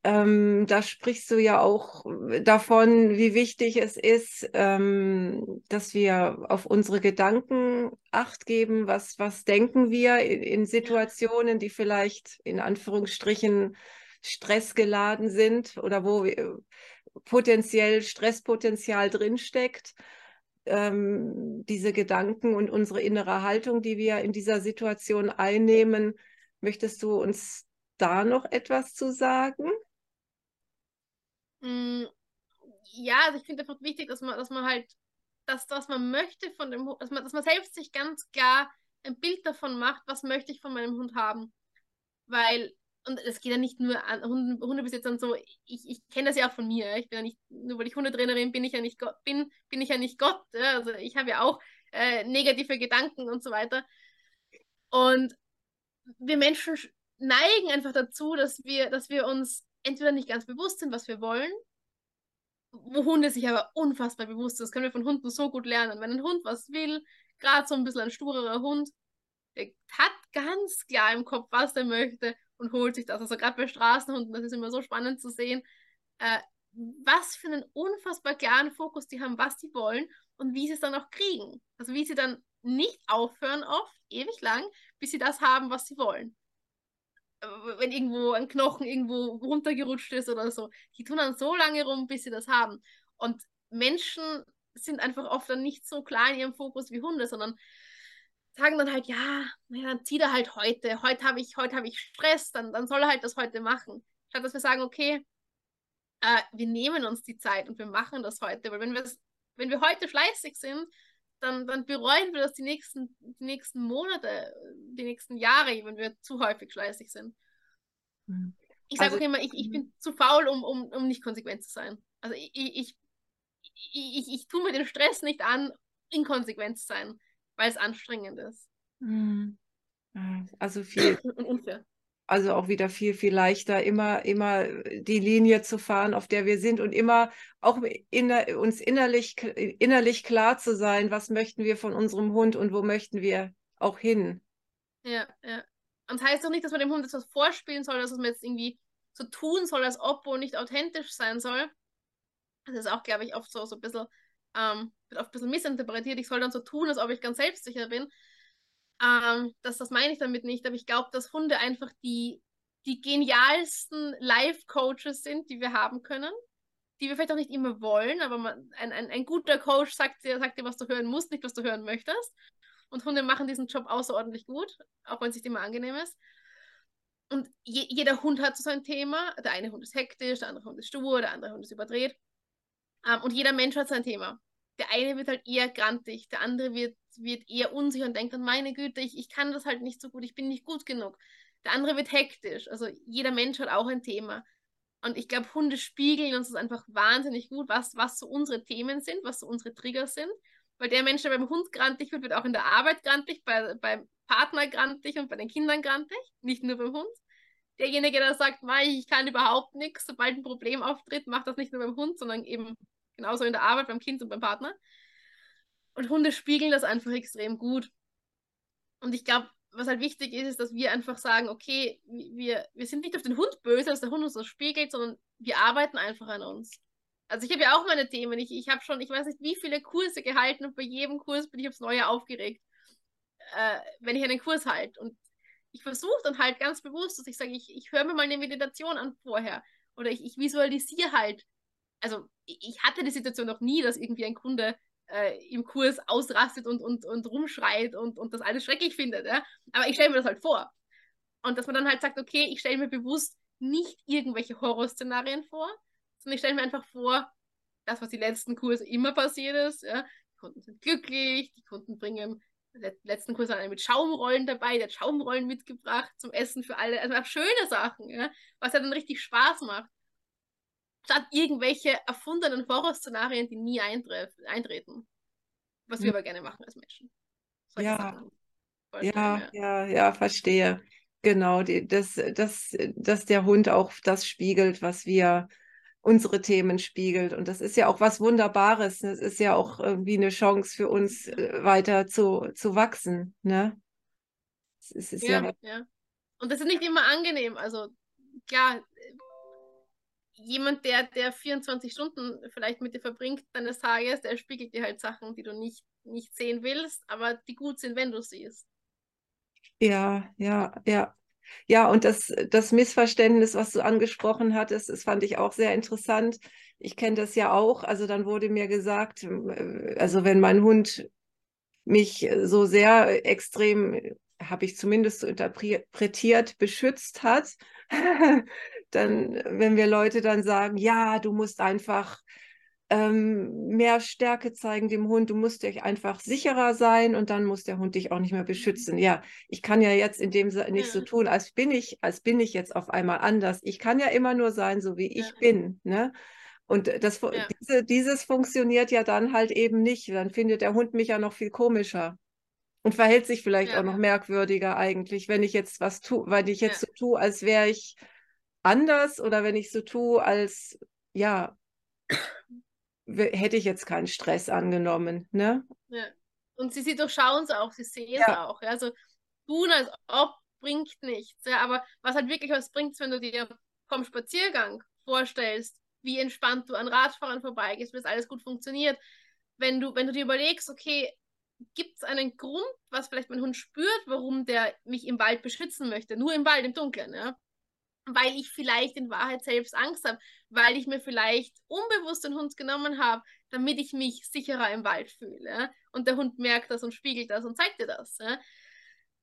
Ähm, da sprichst du ja auch davon, wie wichtig es ist, ähm, dass wir auf unsere Gedanken acht geben. Was, was denken wir in, in Situationen, die vielleicht in Anführungsstrichen stressgeladen sind oder wo wir, potenziell Stresspotenzial drinsteckt. Ähm, diese Gedanken und unsere innere Haltung, die wir in dieser Situation einnehmen. Möchtest du uns da noch etwas zu sagen? Mm, ja, also ich finde einfach wichtig, dass man, dass man halt das, was man möchte von dem Hund, dass man, dass man selbst sich ganz klar ein Bild davon macht, was möchte ich von meinem Hund haben. Weil und es geht ja nicht nur an Hunde, Hundebesitzern so, ich, ich kenne das ja auch von mir. Ich bin ja nicht, nur weil ich Hundetrainerin bin, ich ja nicht Gott, bin, bin ich ja nicht Gott. Ja? Also ich habe ja auch äh, negative Gedanken und so weiter. Und wir Menschen neigen einfach dazu, dass wir, dass wir uns entweder nicht ganz bewusst sind, was wir wollen, wo Hunde sich aber unfassbar bewusst sind. Das können wir von Hunden so gut lernen. Wenn ein Hund was will, gerade so ein bisschen ein sturerer Hund, der hat ganz klar im Kopf, was er möchte und holt sich das. Also gerade bei Straßenhunden, das ist immer so spannend zu sehen, äh, was für einen unfassbar klaren Fokus die haben, was die wollen und wie sie es dann auch kriegen. Also wie sie dann nicht aufhören, oft ewig lang, bis sie das haben, was sie wollen. Äh, wenn irgendwo ein Knochen irgendwo runtergerutscht ist oder so. Die tun dann so lange rum, bis sie das haben. Und Menschen sind einfach oft dann nicht so klar in ihrem Fokus wie Hunde, sondern sagen dann halt, ja, naja, dann zieht er halt heute. Heute habe ich, heute hab ich Stress, dann, dann soll er halt das heute machen. Statt dass wir sagen, okay, äh, wir nehmen uns die Zeit und wir machen das heute. Weil wenn, wenn wir heute fleißig sind, dann, dann bereuen wir das die nächsten, die nächsten Monate, die nächsten Jahre, wenn wir zu häufig fleißig sind. Mhm. Ich sage also, auch immer, ich, ich bin mhm. zu faul, um, um, um nicht konsequent zu sein. Also ich, ich, ich, ich, ich tue mir den Stress nicht an, inkonsequent zu sein weil es anstrengend ist. Mhm. Also viel. Und unfair. Also auch wieder viel, viel leichter, immer, immer die Linie zu fahren, auf der wir sind und immer auch inner, uns innerlich, innerlich klar zu sein, was möchten wir von unserem Hund und wo möchten wir auch hin. Ja, ja. Und das heißt doch nicht, dass man dem Hund etwas vorspielen soll, dass man jetzt irgendwie so tun soll, als ob und nicht authentisch sein soll. Das ist auch, glaube ich, oft so, so ein bisschen ähm, wird oft ein bisschen missinterpretiert. Ich soll dann so tun, als ob ich ganz selbstsicher bin. Ähm, das, das meine ich damit nicht, aber ich glaube, dass Hunde einfach die, die genialsten Life-Coaches sind, die wir haben können, die wir vielleicht auch nicht immer wollen, aber man, ein, ein, ein guter Coach sagt dir, sagt dir, was du hören musst, nicht was du hören möchtest. Und Hunde machen diesen Job außerordentlich gut, auch wenn es nicht immer angenehm ist. Und je, jeder Hund hat so sein Thema. Der eine Hund ist hektisch, der andere Hund ist stur, der andere Hund ist überdreht. Um, und jeder Mensch hat sein Thema. Der eine wird halt eher grantig, der andere wird, wird eher unsicher und denkt dann, meine Güte, ich, ich kann das halt nicht so gut, ich bin nicht gut genug. Der andere wird hektisch. Also jeder Mensch hat auch ein Thema. Und ich glaube, Hunde spiegeln uns das einfach wahnsinnig gut, was, was so unsere Themen sind, was so unsere Trigger sind. Weil der Mensch, der beim Hund grantig wird, wird auch in der Arbeit grantig, bei, beim Partner grantig und bei den Kindern grantig, nicht nur beim Hund derjenige, der sagt, ich kann überhaupt nichts, sobald ein Problem auftritt, macht das nicht nur beim Hund, sondern eben genauso in der Arbeit, beim Kind und beim Partner. Und Hunde spiegeln das einfach extrem gut. Und ich glaube, was halt wichtig ist, ist, dass wir einfach sagen, okay, wir, wir sind nicht auf den Hund böse, dass der Hund uns so spiegelt, sondern wir arbeiten einfach an uns. Also ich habe ja auch meine Themen. Ich, ich habe schon, ich weiß nicht, wie viele Kurse gehalten und bei jedem Kurs bin ich aufs Neue aufgeregt, äh, wenn ich einen Kurs halte. Und ich versuche dann halt ganz bewusst, dass ich sage, ich, ich höre mir mal eine Meditation an vorher. Oder ich, ich visualisiere halt. Also ich hatte die Situation noch nie, dass irgendwie ein Kunde äh, im Kurs ausrastet und, und, und rumschreit und, und das alles schrecklich findet. Ja? Aber ich stelle mir das halt vor. Und dass man dann halt sagt, okay, ich stelle mir bewusst nicht irgendwelche Horrorszenarien vor, sondern ich stelle mir einfach vor, das, was die letzten Kurse immer passiert ist. Ja? Die Kunden sind glücklich, die Kunden bringen letzten Kurs er mit Schaumrollen dabei, der hat Schaumrollen mitgebracht zum Essen für alle. Also schöne Sachen, ja, was ja dann richtig Spaß macht. Statt irgendwelche erfundenen Horrorszenarien, die nie eintreten. Was wir hm. aber gerne machen als Menschen. Solche ja. Ja, ja, ja, verstehe. Genau, die, dass, dass, dass der Hund auch das spiegelt, was wir unsere Themen spiegelt. Und das ist ja auch was Wunderbares. Es ist ja auch irgendwie eine Chance für uns, äh, weiter zu, zu wachsen. Ne? Es ist ja, ja, ja. Und das ist nicht immer angenehm. Also klar, jemand, der, der 24 Stunden vielleicht mit dir verbringt deines Tages, der spiegelt dir halt Sachen, die du nicht, nicht sehen willst, aber die gut sind, wenn du siehst. Ja, ja, ja. Ja, und das, das Missverständnis, was du angesprochen hattest, das fand ich auch sehr interessant. Ich kenne das ja auch. Also dann wurde mir gesagt, äh, also wenn mein Hund mich so sehr extrem, habe ich zumindest so interpretiert, beschützt hat, dann, wenn wir Leute dann sagen, ja, du musst einfach ähm, mehr Stärke zeigen dem Hund. Du musst dich einfach sicherer sein und dann muss der Hund dich auch nicht mehr beschützen. Ja, ich kann ja jetzt in dem Sinne nicht so tun, als bin ich, als bin ich jetzt auf einmal anders. Ich kann ja immer nur sein, so wie ich bin. Ne? Und das, ja. diese, dieses funktioniert ja dann halt eben nicht. Dann findet der Hund mich ja noch viel komischer und verhält sich vielleicht ja. auch noch merkwürdiger eigentlich, wenn ich jetzt was tue, weil ich jetzt ja. so tue, als wäre ich anders oder wenn ich so tue, als ja, hätte ich jetzt keinen Stress angenommen. Ne? Ja. Und sie, sie durchschauen es auch, sie sehen es ja. auch. Ja? Also tun als ob bringt nichts. Ja? Aber was halt wirklich was bringt, wenn du dir vom Spaziergang vorstellst, wie entspannt du an Radfahrern vorbeigehst, wie das alles gut funktioniert. Wenn du, wenn du dir überlegst, okay, gibt es einen Grund, was vielleicht mein Hund spürt, warum der mich im Wald beschützen möchte? Nur im Wald, im Dunkeln, ja? Weil ich vielleicht in Wahrheit selbst Angst habe, weil ich mir vielleicht unbewusst den Hund genommen habe, damit ich mich sicherer im Wald fühle. Und der Hund merkt das und spiegelt das und zeigt dir das.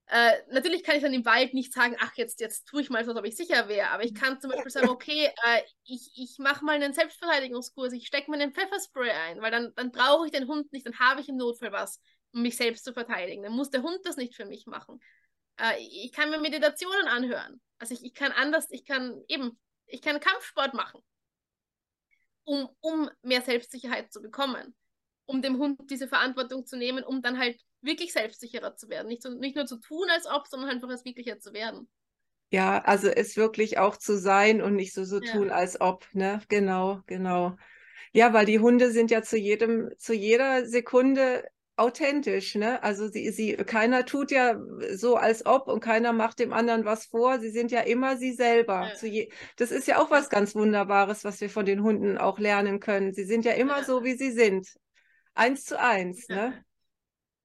Äh, natürlich kann ich dann im Wald nicht sagen, ach, jetzt, jetzt tue ich mal so, als ob ich sicher wäre. Aber ich kann zum Beispiel sagen, okay, äh, ich, ich mache mal einen Selbstverteidigungskurs, ich stecke mir einen Pfefferspray ein, weil dann, dann brauche ich den Hund nicht, dann habe ich im Notfall was, um mich selbst zu verteidigen. Dann muss der Hund das nicht für mich machen. Äh, ich kann mir Meditationen anhören. Also ich, ich kann anders, ich kann eben, ich kann Kampfsport machen, um, um mehr Selbstsicherheit zu bekommen, um dem Hund diese Verantwortung zu nehmen, um dann halt wirklich selbstsicherer zu werden. Nicht, so, nicht nur zu tun, als ob, sondern einfach als wirklicher zu werden. Ja, also es wirklich auch zu sein und nicht so, so ja. tun, als ob, ne? Genau, genau. Ja, weil die Hunde sind ja zu jedem, zu jeder Sekunde authentisch, ne? Also sie, sie, keiner tut ja so als ob und keiner macht dem anderen was vor. Sie sind ja immer sie selber. Ja. Je, das ist ja auch was ganz Wunderbares, was wir von den Hunden auch lernen können. Sie sind ja immer ja. so, wie sie sind. Eins zu eins, ja. ne?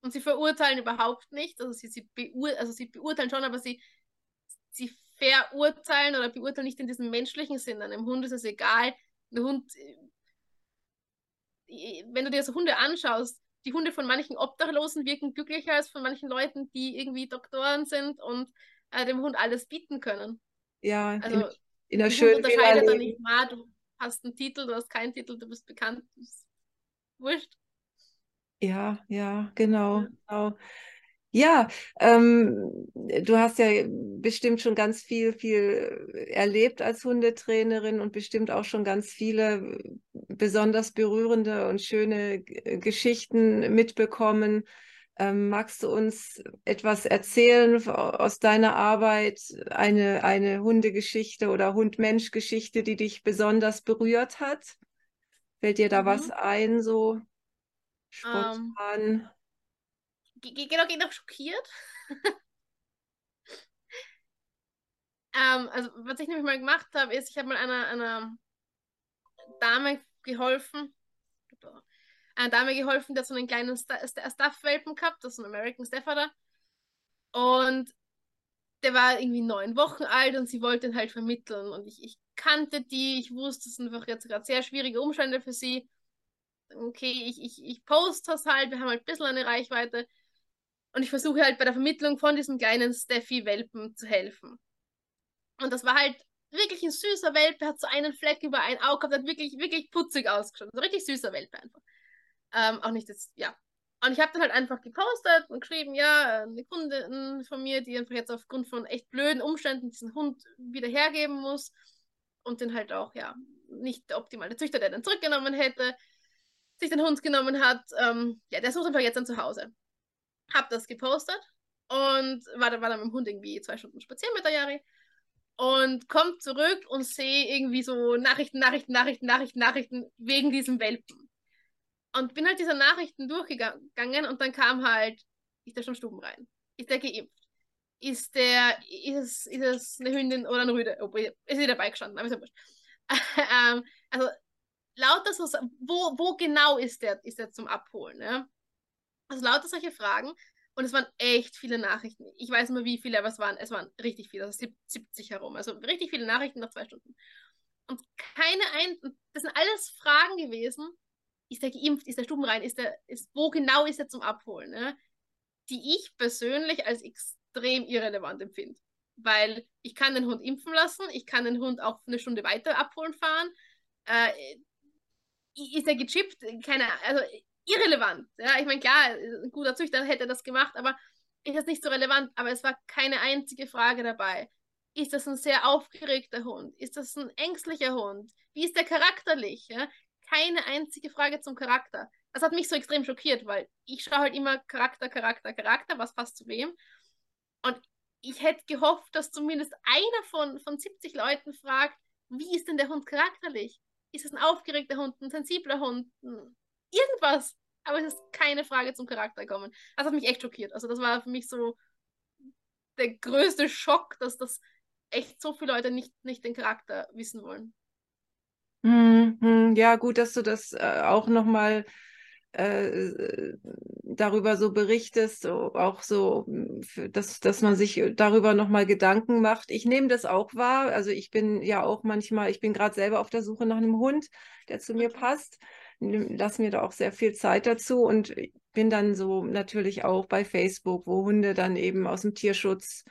Und sie verurteilen überhaupt nicht. Also sie, sie, beur also sie beurteilen schon, aber sie, sie verurteilen oder beurteilen nicht in diesem menschlichen Sinn. Einem Hund ist es egal. Ein Hund, äh, wenn du dir so Hunde anschaust, die Hunde von manchen Obdachlosen wirken glücklicher als von manchen Leuten, die irgendwie Doktoren sind und äh, dem Hund alles bieten können. Ja, also in, in der schönen Hund unterscheidet dann nicht mal, du hast einen Titel, du hast keinen Titel, du bist bekannt, das ist wurscht. Ja, ja, genau, ja. genau. Ja, ähm, du hast ja bestimmt schon ganz viel, viel erlebt als Hundetrainerin und bestimmt auch schon ganz viele besonders berührende und schöne Geschichten mitbekommen. Ähm, magst du uns etwas erzählen aus deiner Arbeit, eine, eine Hundegeschichte oder Hund-Mensch-Geschichte, die dich besonders berührt hat? Fällt dir da mhm. was ein, so ähm, spontan? Um genau, geht noch schockiert. ähm, also, was ich nämlich mal gemacht habe, ist, ich habe mal einer, einer Dame geholfen, einer Dame geholfen, der so einen kleinen Staff-Welpen gehabt, das ist ein American Staffer Und der war irgendwie neun Wochen alt und sie wollte ihn halt vermitteln. Und ich, ich kannte die, ich wusste, es sind einfach jetzt gerade sehr schwierige Umstände für sie. Okay, ich, ich, ich poste das halt, wir haben halt ein bisschen eine Reichweite. Und ich versuche halt bei der Vermittlung von diesem kleinen Steffi-Welpen zu helfen. Und das war halt wirklich ein süßer Welpe, hat so einen Fleck über ein Auge gehabt, hat wirklich, wirklich putzig ausgeschaut. So richtig süßer Welpe einfach. Ähm, auch nicht das, ja. Und ich habe dann halt einfach gepostet und geschrieben, ja, eine Kundin von mir, die einfach jetzt aufgrund von echt blöden Umständen diesen Hund wieder hergeben muss und den halt auch, ja, nicht der optimale Züchter, der den zurückgenommen hätte, sich den Hund genommen hat, ähm, ja, der sucht einfach jetzt ein Zuhause hab das gepostet und war, war dann mit dem Hund irgendwie zwei Stunden spazieren mit der Jari und kommt zurück und sehe irgendwie so Nachrichten, Nachrichten, Nachrichten, Nachrichten, Nachrichten wegen diesem Welpen. Und bin halt diese Nachrichten durchgegangen und dann kam halt, ist der schon Stuben rein? Ist der geimpft? Ist der, ist es, ist es eine Hündin oder eine Rüde? Oh, ist sie dabei gestanden, aber ist ja wurscht. ähm, also lauter so, wo, wo genau ist der, ist der zum Abholen? Ja? Also lauter solche Fragen. Und es waren echt viele Nachrichten. Ich weiß immer wie viele, aber es waren, es waren richtig viele, also 70 herum. Also richtig viele Nachrichten nach zwei Stunden. Und keine ein, das sind alles Fragen gewesen. Ist der geimpft? Ist der stubenrein? Ist der, ist, wo genau ist er zum Abholen? Ne? Die ich persönlich als extrem irrelevant empfinde. Weil ich kann den Hund impfen lassen, ich kann den Hund auch eine Stunde weiter abholen fahren. Äh, ist er gechippt? Keine also irrelevant. Ja, ich meine, klar, ein guter Züchter hätte das gemacht, aber ist das nicht so relevant. Aber es war keine einzige Frage dabei. Ist das ein sehr aufgeregter Hund? Ist das ein ängstlicher Hund? Wie ist der charakterlich? Ja? Keine einzige Frage zum Charakter. Das hat mich so extrem schockiert, weil ich schaue halt immer Charakter, Charakter, Charakter, was passt zu wem. Und ich hätte gehofft, dass zumindest einer von, von 70 Leuten fragt, wie ist denn der Hund charakterlich? Ist es ein aufgeregter Hund, ein sensibler Hund? Irgendwas. Aber es ist keine Frage zum Charakter gekommen. Das hat mich echt schockiert. Also das war für mich so der größte Schock, dass das echt so viele Leute nicht, nicht den Charakter wissen wollen. Mhm, ja, gut, dass du das äh, auch nochmal äh, darüber so berichtest, auch so, dass, dass man sich darüber nochmal Gedanken macht. Ich nehme das auch wahr. Also ich bin ja auch manchmal, ich bin gerade selber auf der Suche nach einem Hund, der zu mir passt. Lass mir da auch sehr viel Zeit dazu und bin dann so natürlich auch bei Facebook, wo Hunde dann eben aus dem Tierschutz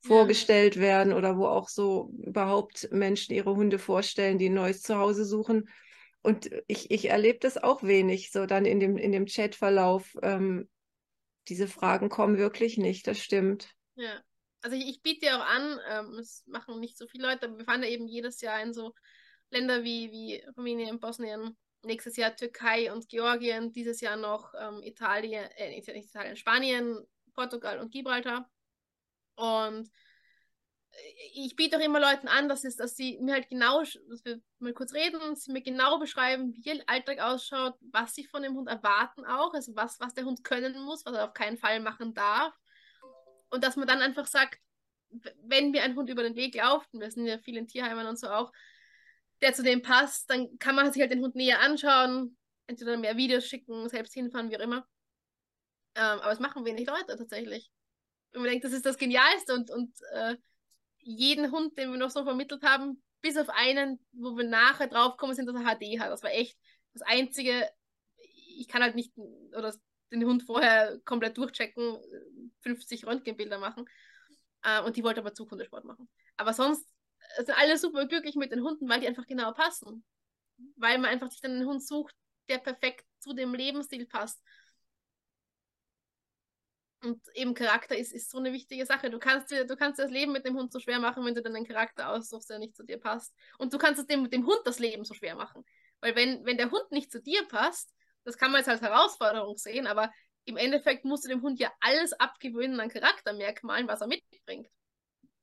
vorgestellt werden oder wo auch so überhaupt Menschen ihre Hunde vorstellen, die ein neues Zuhause suchen. Und ich, ich erlebe das auch wenig, so dann in dem, in dem Chatverlauf. Ähm, diese Fragen kommen wirklich nicht, das stimmt. Ja, also ich, ich biete ja auch an, ähm, das machen nicht so viele Leute, aber wir fahren ja eben jedes Jahr in so Länder wie, wie Rumänien, Bosnien, nächstes Jahr Türkei und Georgien, dieses Jahr noch ähm, Italien, äh, nicht Italien, Spanien, Portugal und Gibraltar. Und ich biete auch immer Leuten an, dass, es, dass sie mir halt genau, dass wir mal kurz reden, sie mir genau beschreiben, wie ihr Alltag ausschaut, was sie von dem Hund erwarten auch, also was, was der Hund können muss, was er auf keinen Fall machen darf. Und dass man dann einfach sagt, wenn mir ein Hund über den Weg läuft, und wir sind ja viel in Tierheimen und so auch, der zu dem passt, dann kann man sich halt den Hund näher anschauen, entweder mehr Videos schicken, selbst hinfahren, wie auch immer. Ähm, aber es machen wenig Leute tatsächlich. Und man denkt, das ist das Genialste und, und äh, jeden Hund, den wir noch so vermittelt haben, bis auf einen, wo wir nachher draufkommen sind, dass er HD hat. Das war echt das Einzige. Ich kann halt nicht oder den Hund vorher komplett durchchecken, 50 Röntgenbilder machen. Äh, und die wollte aber Zughundesport machen. Aber sonst sind alle super glücklich mit den Hunden, weil die einfach genau passen. Weil man einfach sich dann einen Hund sucht, der perfekt zu dem Lebensstil passt. Und eben Charakter ist, ist so eine wichtige Sache. Du kannst, dir, du kannst dir das Leben mit dem Hund so schwer machen, wenn du dann einen Charakter aussuchst, der nicht zu dir passt. Und du kannst es dem, dem Hund das Leben so schwer machen. Weil wenn, wenn der Hund nicht zu dir passt, das kann man jetzt als Herausforderung sehen, aber im Endeffekt musst du dem Hund ja alles abgewöhnen an Charaktermerkmalen, was er mitbringt.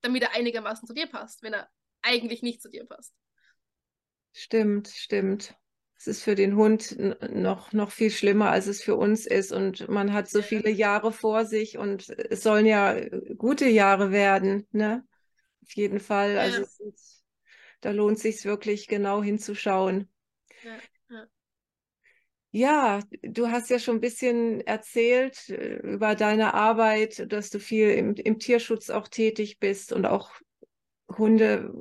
Damit er einigermaßen zu dir passt, wenn er eigentlich nicht zu dir passt. Stimmt, stimmt es ist für den Hund noch, noch viel schlimmer, als es für uns ist. Und man hat so viele Jahre vor sich und es sollen ja gute Jahre werden, ne? Auf jeden Fall. Ja. Also ist, da lohnt es sich wirklich genau hinzuschauen. Ja, ja. ja, du hast ja schon ein bisschen erzählt äh, über deine Arbeit, dass du viel im, im Tierschutz auch tätig bist und auch Hunde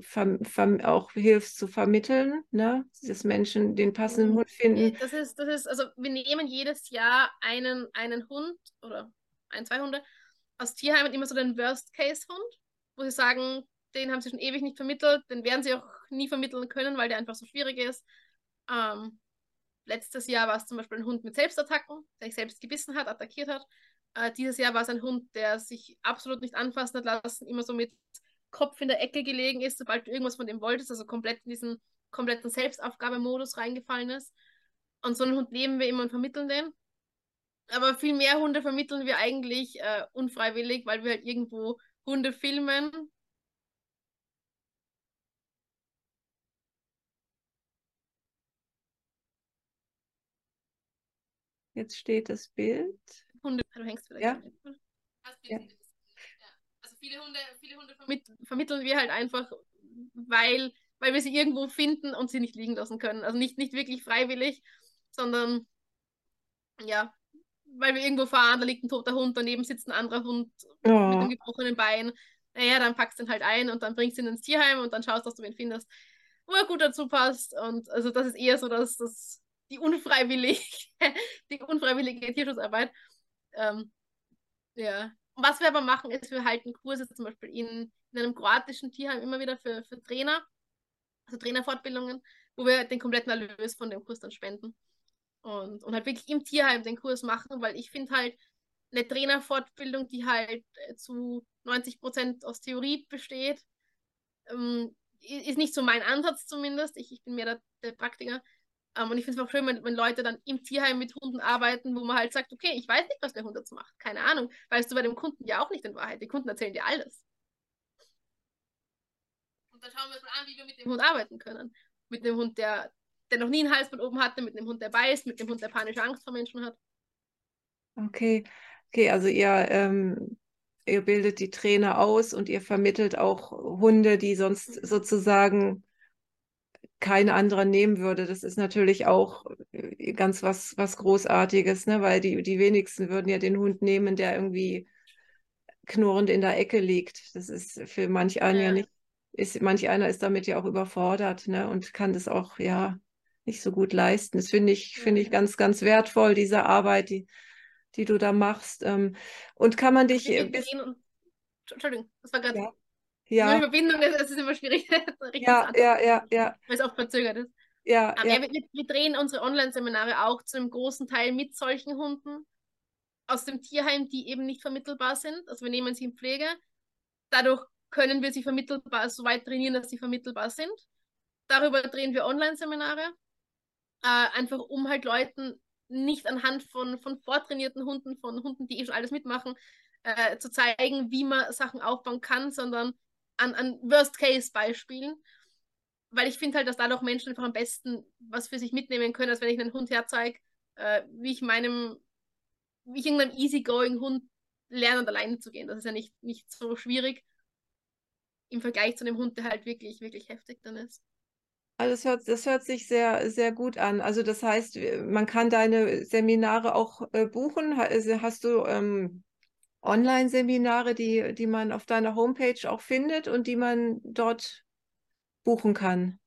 auch hilfst zu vermitteln, ne? dass Menschen den passenden Hund finden. Das ist, das ist, also wir nehmen jedes Jahr einen, einen Hund oder ein, zwei Hunde aus Tierheimen, immer so den Worst-Case-Hund, wo sie sagen, den haben sie schon ewig nicht vermittelt, den werden sie auch nie vermitteln können, weil der einfach so schwierig ist. Ähm, letztes Jahr war es zum Beispiel ein Hund mit Selbstattacken, der sich selbst gebissen hat, attackiert hat. Äh, dieses Jahr war es ein Hund, der sich absolut nicht anfassen hat lassen, immer so mit Kopf in der Ecke gelegen ist, sobald du irgendwas von dem wolltest, also komplett in diesen kompletten Selbstaufgabemodus reingefallen ist. Und so einen Hund leben wir immer und vermitteln den. Aber viel mehr Hunde vermitteln wir eigentlich äh, unfreiwillig, weil wir halt irgendwo Hunde filmen. Jetzt steht das Bild. Hunde, du hängst vielleicht. Ja. ja viele Hunde, viele Hunde vermitt vermitteln wir halt einfach, weil, weil wir sie irgendwo finden und sie nicht liegen lassen können. Also nicht, nicht wirklich freiwillig, sondern ja, weil wir irgendwo fahren, da liegt ein toter Hund, daneben sitzt ein anderer Hund oh. mit einem gebrochenen Bein. Naja, dann packst du ihn halt ein und dann bringst du ihn ins Tierheim und dann schaust, dass du ihn findest, wo er gut dazu passt. Und also das ist eher so, dass das die unfreiwillig, die unfreiwillige Tierschutzarbeit. Ähm, ja, was wir aber machen, ist, wir halten Kurse zum Beispiel in, in einem kroatischen Tierheim immer wieder für, für Trainer, also Trainerfortbildungen, wo wir den kompletten Erlös von dem Kurs dann spenden. Und, und halt wirklich im Tierheim den Kurs machen, weil ich finde halt eine Trainerfortbildung, die halt äh, zu 90 Prozent aus Theorie besteht, ähm, ist nicht so mein Ansatz zumindest. Ich, ich bin mehr der, der Praktiker. Ähm, und ich finde es auch schön, wenn, wenn Leute dann im Tierheim mit Hunden arbeiten, wo man halt sagt, okay, ich weiß nicht, was der Hund jetzt macht. Keine Ahnung. Weißt du bei dem Kunden ja auch nicht in Wahrheit. Die Kunden erzählen dir alles. Und dann schauen wir uns mal an, wie wir mit dem Hund arbeiten können. Mit dem Hund, der, der noch nie ein Halsband oben hatte, mit dem Hund, der beißt, mit dem Hund, der panische Angst vor Menschen hat. Okay, okay, also ihr, ähm, ihr bildet die Trainer aus und ihr vermittelt auch Hunde, die sonst mhm. sozusagen kein anderer nehmen würde. Das ist natürlich auch äh, ganz was, was Großartiges, ne? weil die, die wenigsten würden ja den Hund nehmen, der irgendwie knurrend in der Ecke liegt. Das ist für manch einen ja, ja nicht, ist, manch einer ist damit ja auch überfordert ne? und kann das auch ja nicht so gut leisten. Das finde ich, finde ich ganz, ganz wertvoll, diese Arbeit, die, die du da machst. Ähm, und kann man dich. Entschuldigung, das war gerade. Ja. Ja. Nur Verbindung, das ist immer schwierig. ja, ja, ja, ja. Weil es auch verzögert ist. Ja, um, ja. Wir, wir, drehen unsere Online-Seminare auch zu einem großen Teil mit solchen Hunden aus dem Tierheim, die eben nicht vermittelbar sind. Also wir nehmen sie in Pflege. Dadurch können wir sie vermittelbar so weit trainieren, dass sie vermittelbar sind. Darüber drehen wir Online-Seminare. Äh, einfach um halt Leuten nicht anhand von, von vortrainierten Hunden, von Hunden, die eh schon alles mitmachen, äh, zu zeigen, wie man Sachen aufbauen kann, sondern an, an Worst-Case-Beispielen. Weil ich finde halt, dass dadurch Menschen einfach am besten was für sich mitnehmen können, als wenn ich einen Hund herzeige, äh, wie ich meinem, wie ich irgendeinem easygoing Hund lerne alleine zu gehen. Das ist ja nicht, nicht so schwierig im Vergleich zu einem Hund, der halt wirklich, wirklich heftig dann ist. Also das hört, das hört sich sehr, sehr gut an. Also das heißt, man kann deine Seminare auch äh, buchen. Also hast du ähm, Online-Seminare, die, die man auf deiner Homepage auch findet und die man dort buchen kann.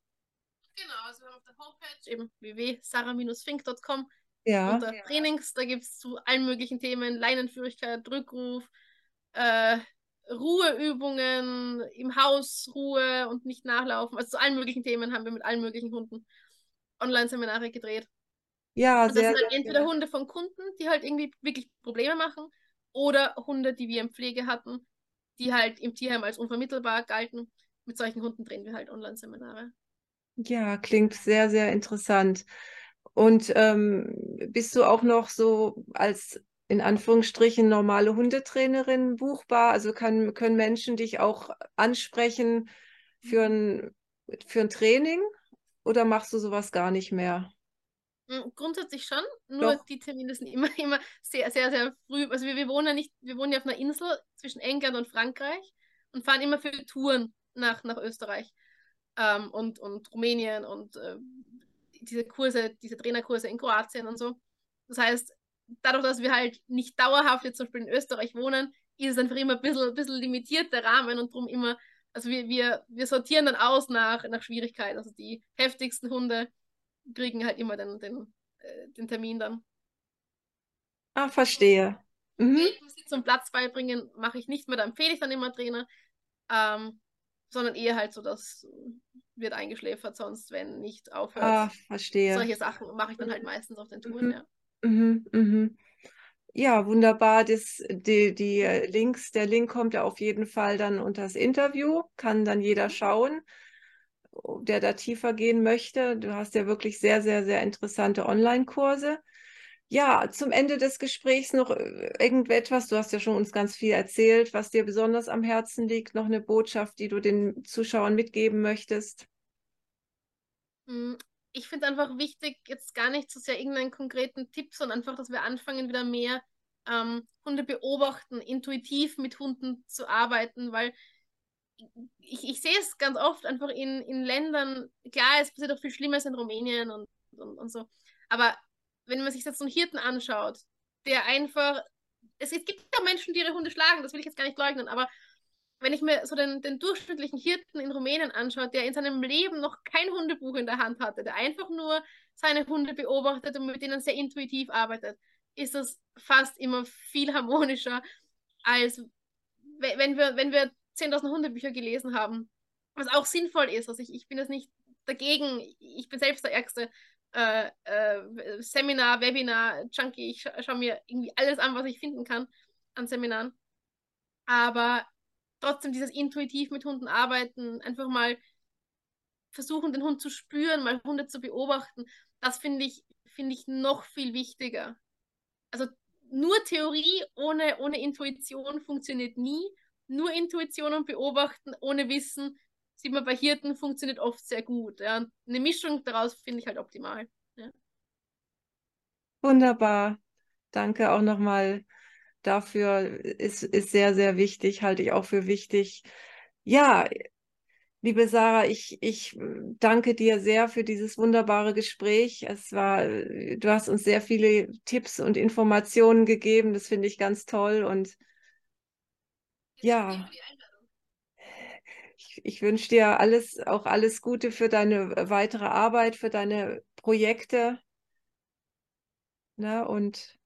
Genau, also wir haben auf der Homepage eben www.sarah-fink.com ja. unter ja. Trainings, da gibt es zu allen möglichen Themen, Leinenführigkeit, Rückruf, äh, Ruheübungen, im Haus Ruhe und nicht nachlaufen. Also zu allen möglichen Themen haben wir mit allen möglichen Hunden Online-Seminare gedreht. Ja, und das sehr, sind halt entweder Hunde von Kunden, die halt irgendwie wirklich Probleme machen, oder Hunde, die wir in Pflege hatten, die halt im Tierheim als unvermittelbar galten. Mit solchen Hunden drehen wir halt Online-Seminare. Ja, klingt sehr, sehr interessant. Und ähm, bist du auch noch so als in Anführungsstrichen normale Hundetrainerin buchbar? Also kann, können Menschen dich auch ansprechen für ein, für ein Training oder machst du sowas gar nicht mehr? Hm, grundsätzlich schon, nur Doch. die Termine sind immer, immer sehr, sehr, sehr früh. Also wir, wir wohnen ja nicht, wir wohnen ja auf einer Insel zwischen England und Frankreich und fahren immer für Touren nach, nach Österreich ähm, und, und Rumänien und äh, diese Kurse, diese Trainerkurse in Kroatien und so. Das heißt, dadurch, dass wir halt nicht dauerhaft jetzt zum Beispiel in Österreich wohnen, ist es einfach immer ein bisschen, bisschen limitiert, der Rahmen und darum immer, also wir, wir, wir sortieren dann aus nach, nach Schwierigkeit. Also die heftigsten Hunde kriegen halt immer den, den, äh, den Termin dann. Ah, verstehe. Mhm. Sie zum Platz beibringen, mache ich nicht mehr, da empfehle ich dann immer Trainer, ähm, sondern eher halt so, dass wird eingeschläfert, sonst wenn nicht aufhört. Ah, verstehe. Solche Sachen mache ich dann halt meistens auf den Touren, mhm. ja. Mhm, mhm. Ja, wunderbar. Das, die, die Links, der Link kommt ja auf jeden Fall dann unter das Interview, kann dann jeder mhm. schauen der da tiefer gehen möchte. Du hast ja wirklich sehr, sehr, sehr interessante Online-Kurse. Ja, zum Ende des Gesprächs noch äh, irgendetwas. Du hast ja schon uns ganz viel erzählt, was dir besonders am Herzen liegt. Noch eine Botschaft, die du den Zuschauern mitgeben möchtest? Hm, ich finde einfach wichtig, jetzt gar nicht so sehr irgendeinen konkreten Tipp, sondern einfach, dass wir anfangen, wieder mehr ähm, Hunde beobachten, intuitiv mit Hunden zu arbeiten, weil ich, ich sehe es ganz oft einfach in, in Ländern, klar, es passiert auch viel Schlimmes in Rumänien und, und, und so, aber wenn man sich jetzt so einen Hirten anschaut, der einfach, es, es gibt ja Menschen, die ihre Hunde schlagen, das will ich jetzt gar nicht leugnen, aber wenn ich mir so den, den durchschnittlichen Hirten in Rumänien anschaue, der in seinem Leben noch kein Hundebuch in der Hand hatte, der einfach nur seine Hunde beobachtet und mit denen sehr intuitiv arbeitet, ist das fast immer viel harmonischer, als wenn wir, wenn wir 10.000 Hundebücher gelesen haben, was auch sinnvoll ist. Also ich, ich bin jetzt nicht dagegen, ich bin selbst der ärgste äh, äh, Seminar, Webinar, Junkie, ich scha schaue mir irgendwie alles an, was ich finden kann an Seminaren. Aber trotzdem dieses intuitiv mit Hunden arbeiten, einfach mal versuchen, den Hund zu spüren, mal Hunde zu beobachten, das finde ich, finde ich noch viel wichtiger. Also nur Theorie ohne, ohne Intuition funktioniert nie. Nur Intuition und Beobachten ohne Wissen, sieht man bei Hirten, funktioniert oft sehr gut. Ja. Eine Mischung daraus finde ich halt optimal. Ja. Wunderbar. Danke auch nochmal dafür. Ist, ist sehr, sehr wichtig, halte ich auch für wichtig. Ja, Liebe Sarah, ich, ich danke dir sehr für dieses wunderbare Gespräch. Es war, du hast uns sehr viele Tipps und Informationen gegeben. Das finde ich ganz toll. Und ja, ich, ich wünsche dir alles, auch alles Gute für deine weitere Arbeit, für deine Projekte. Ne, und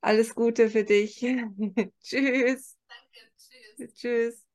alles Gute für dich. Tschüss. Danke, tschüss. Tschüss.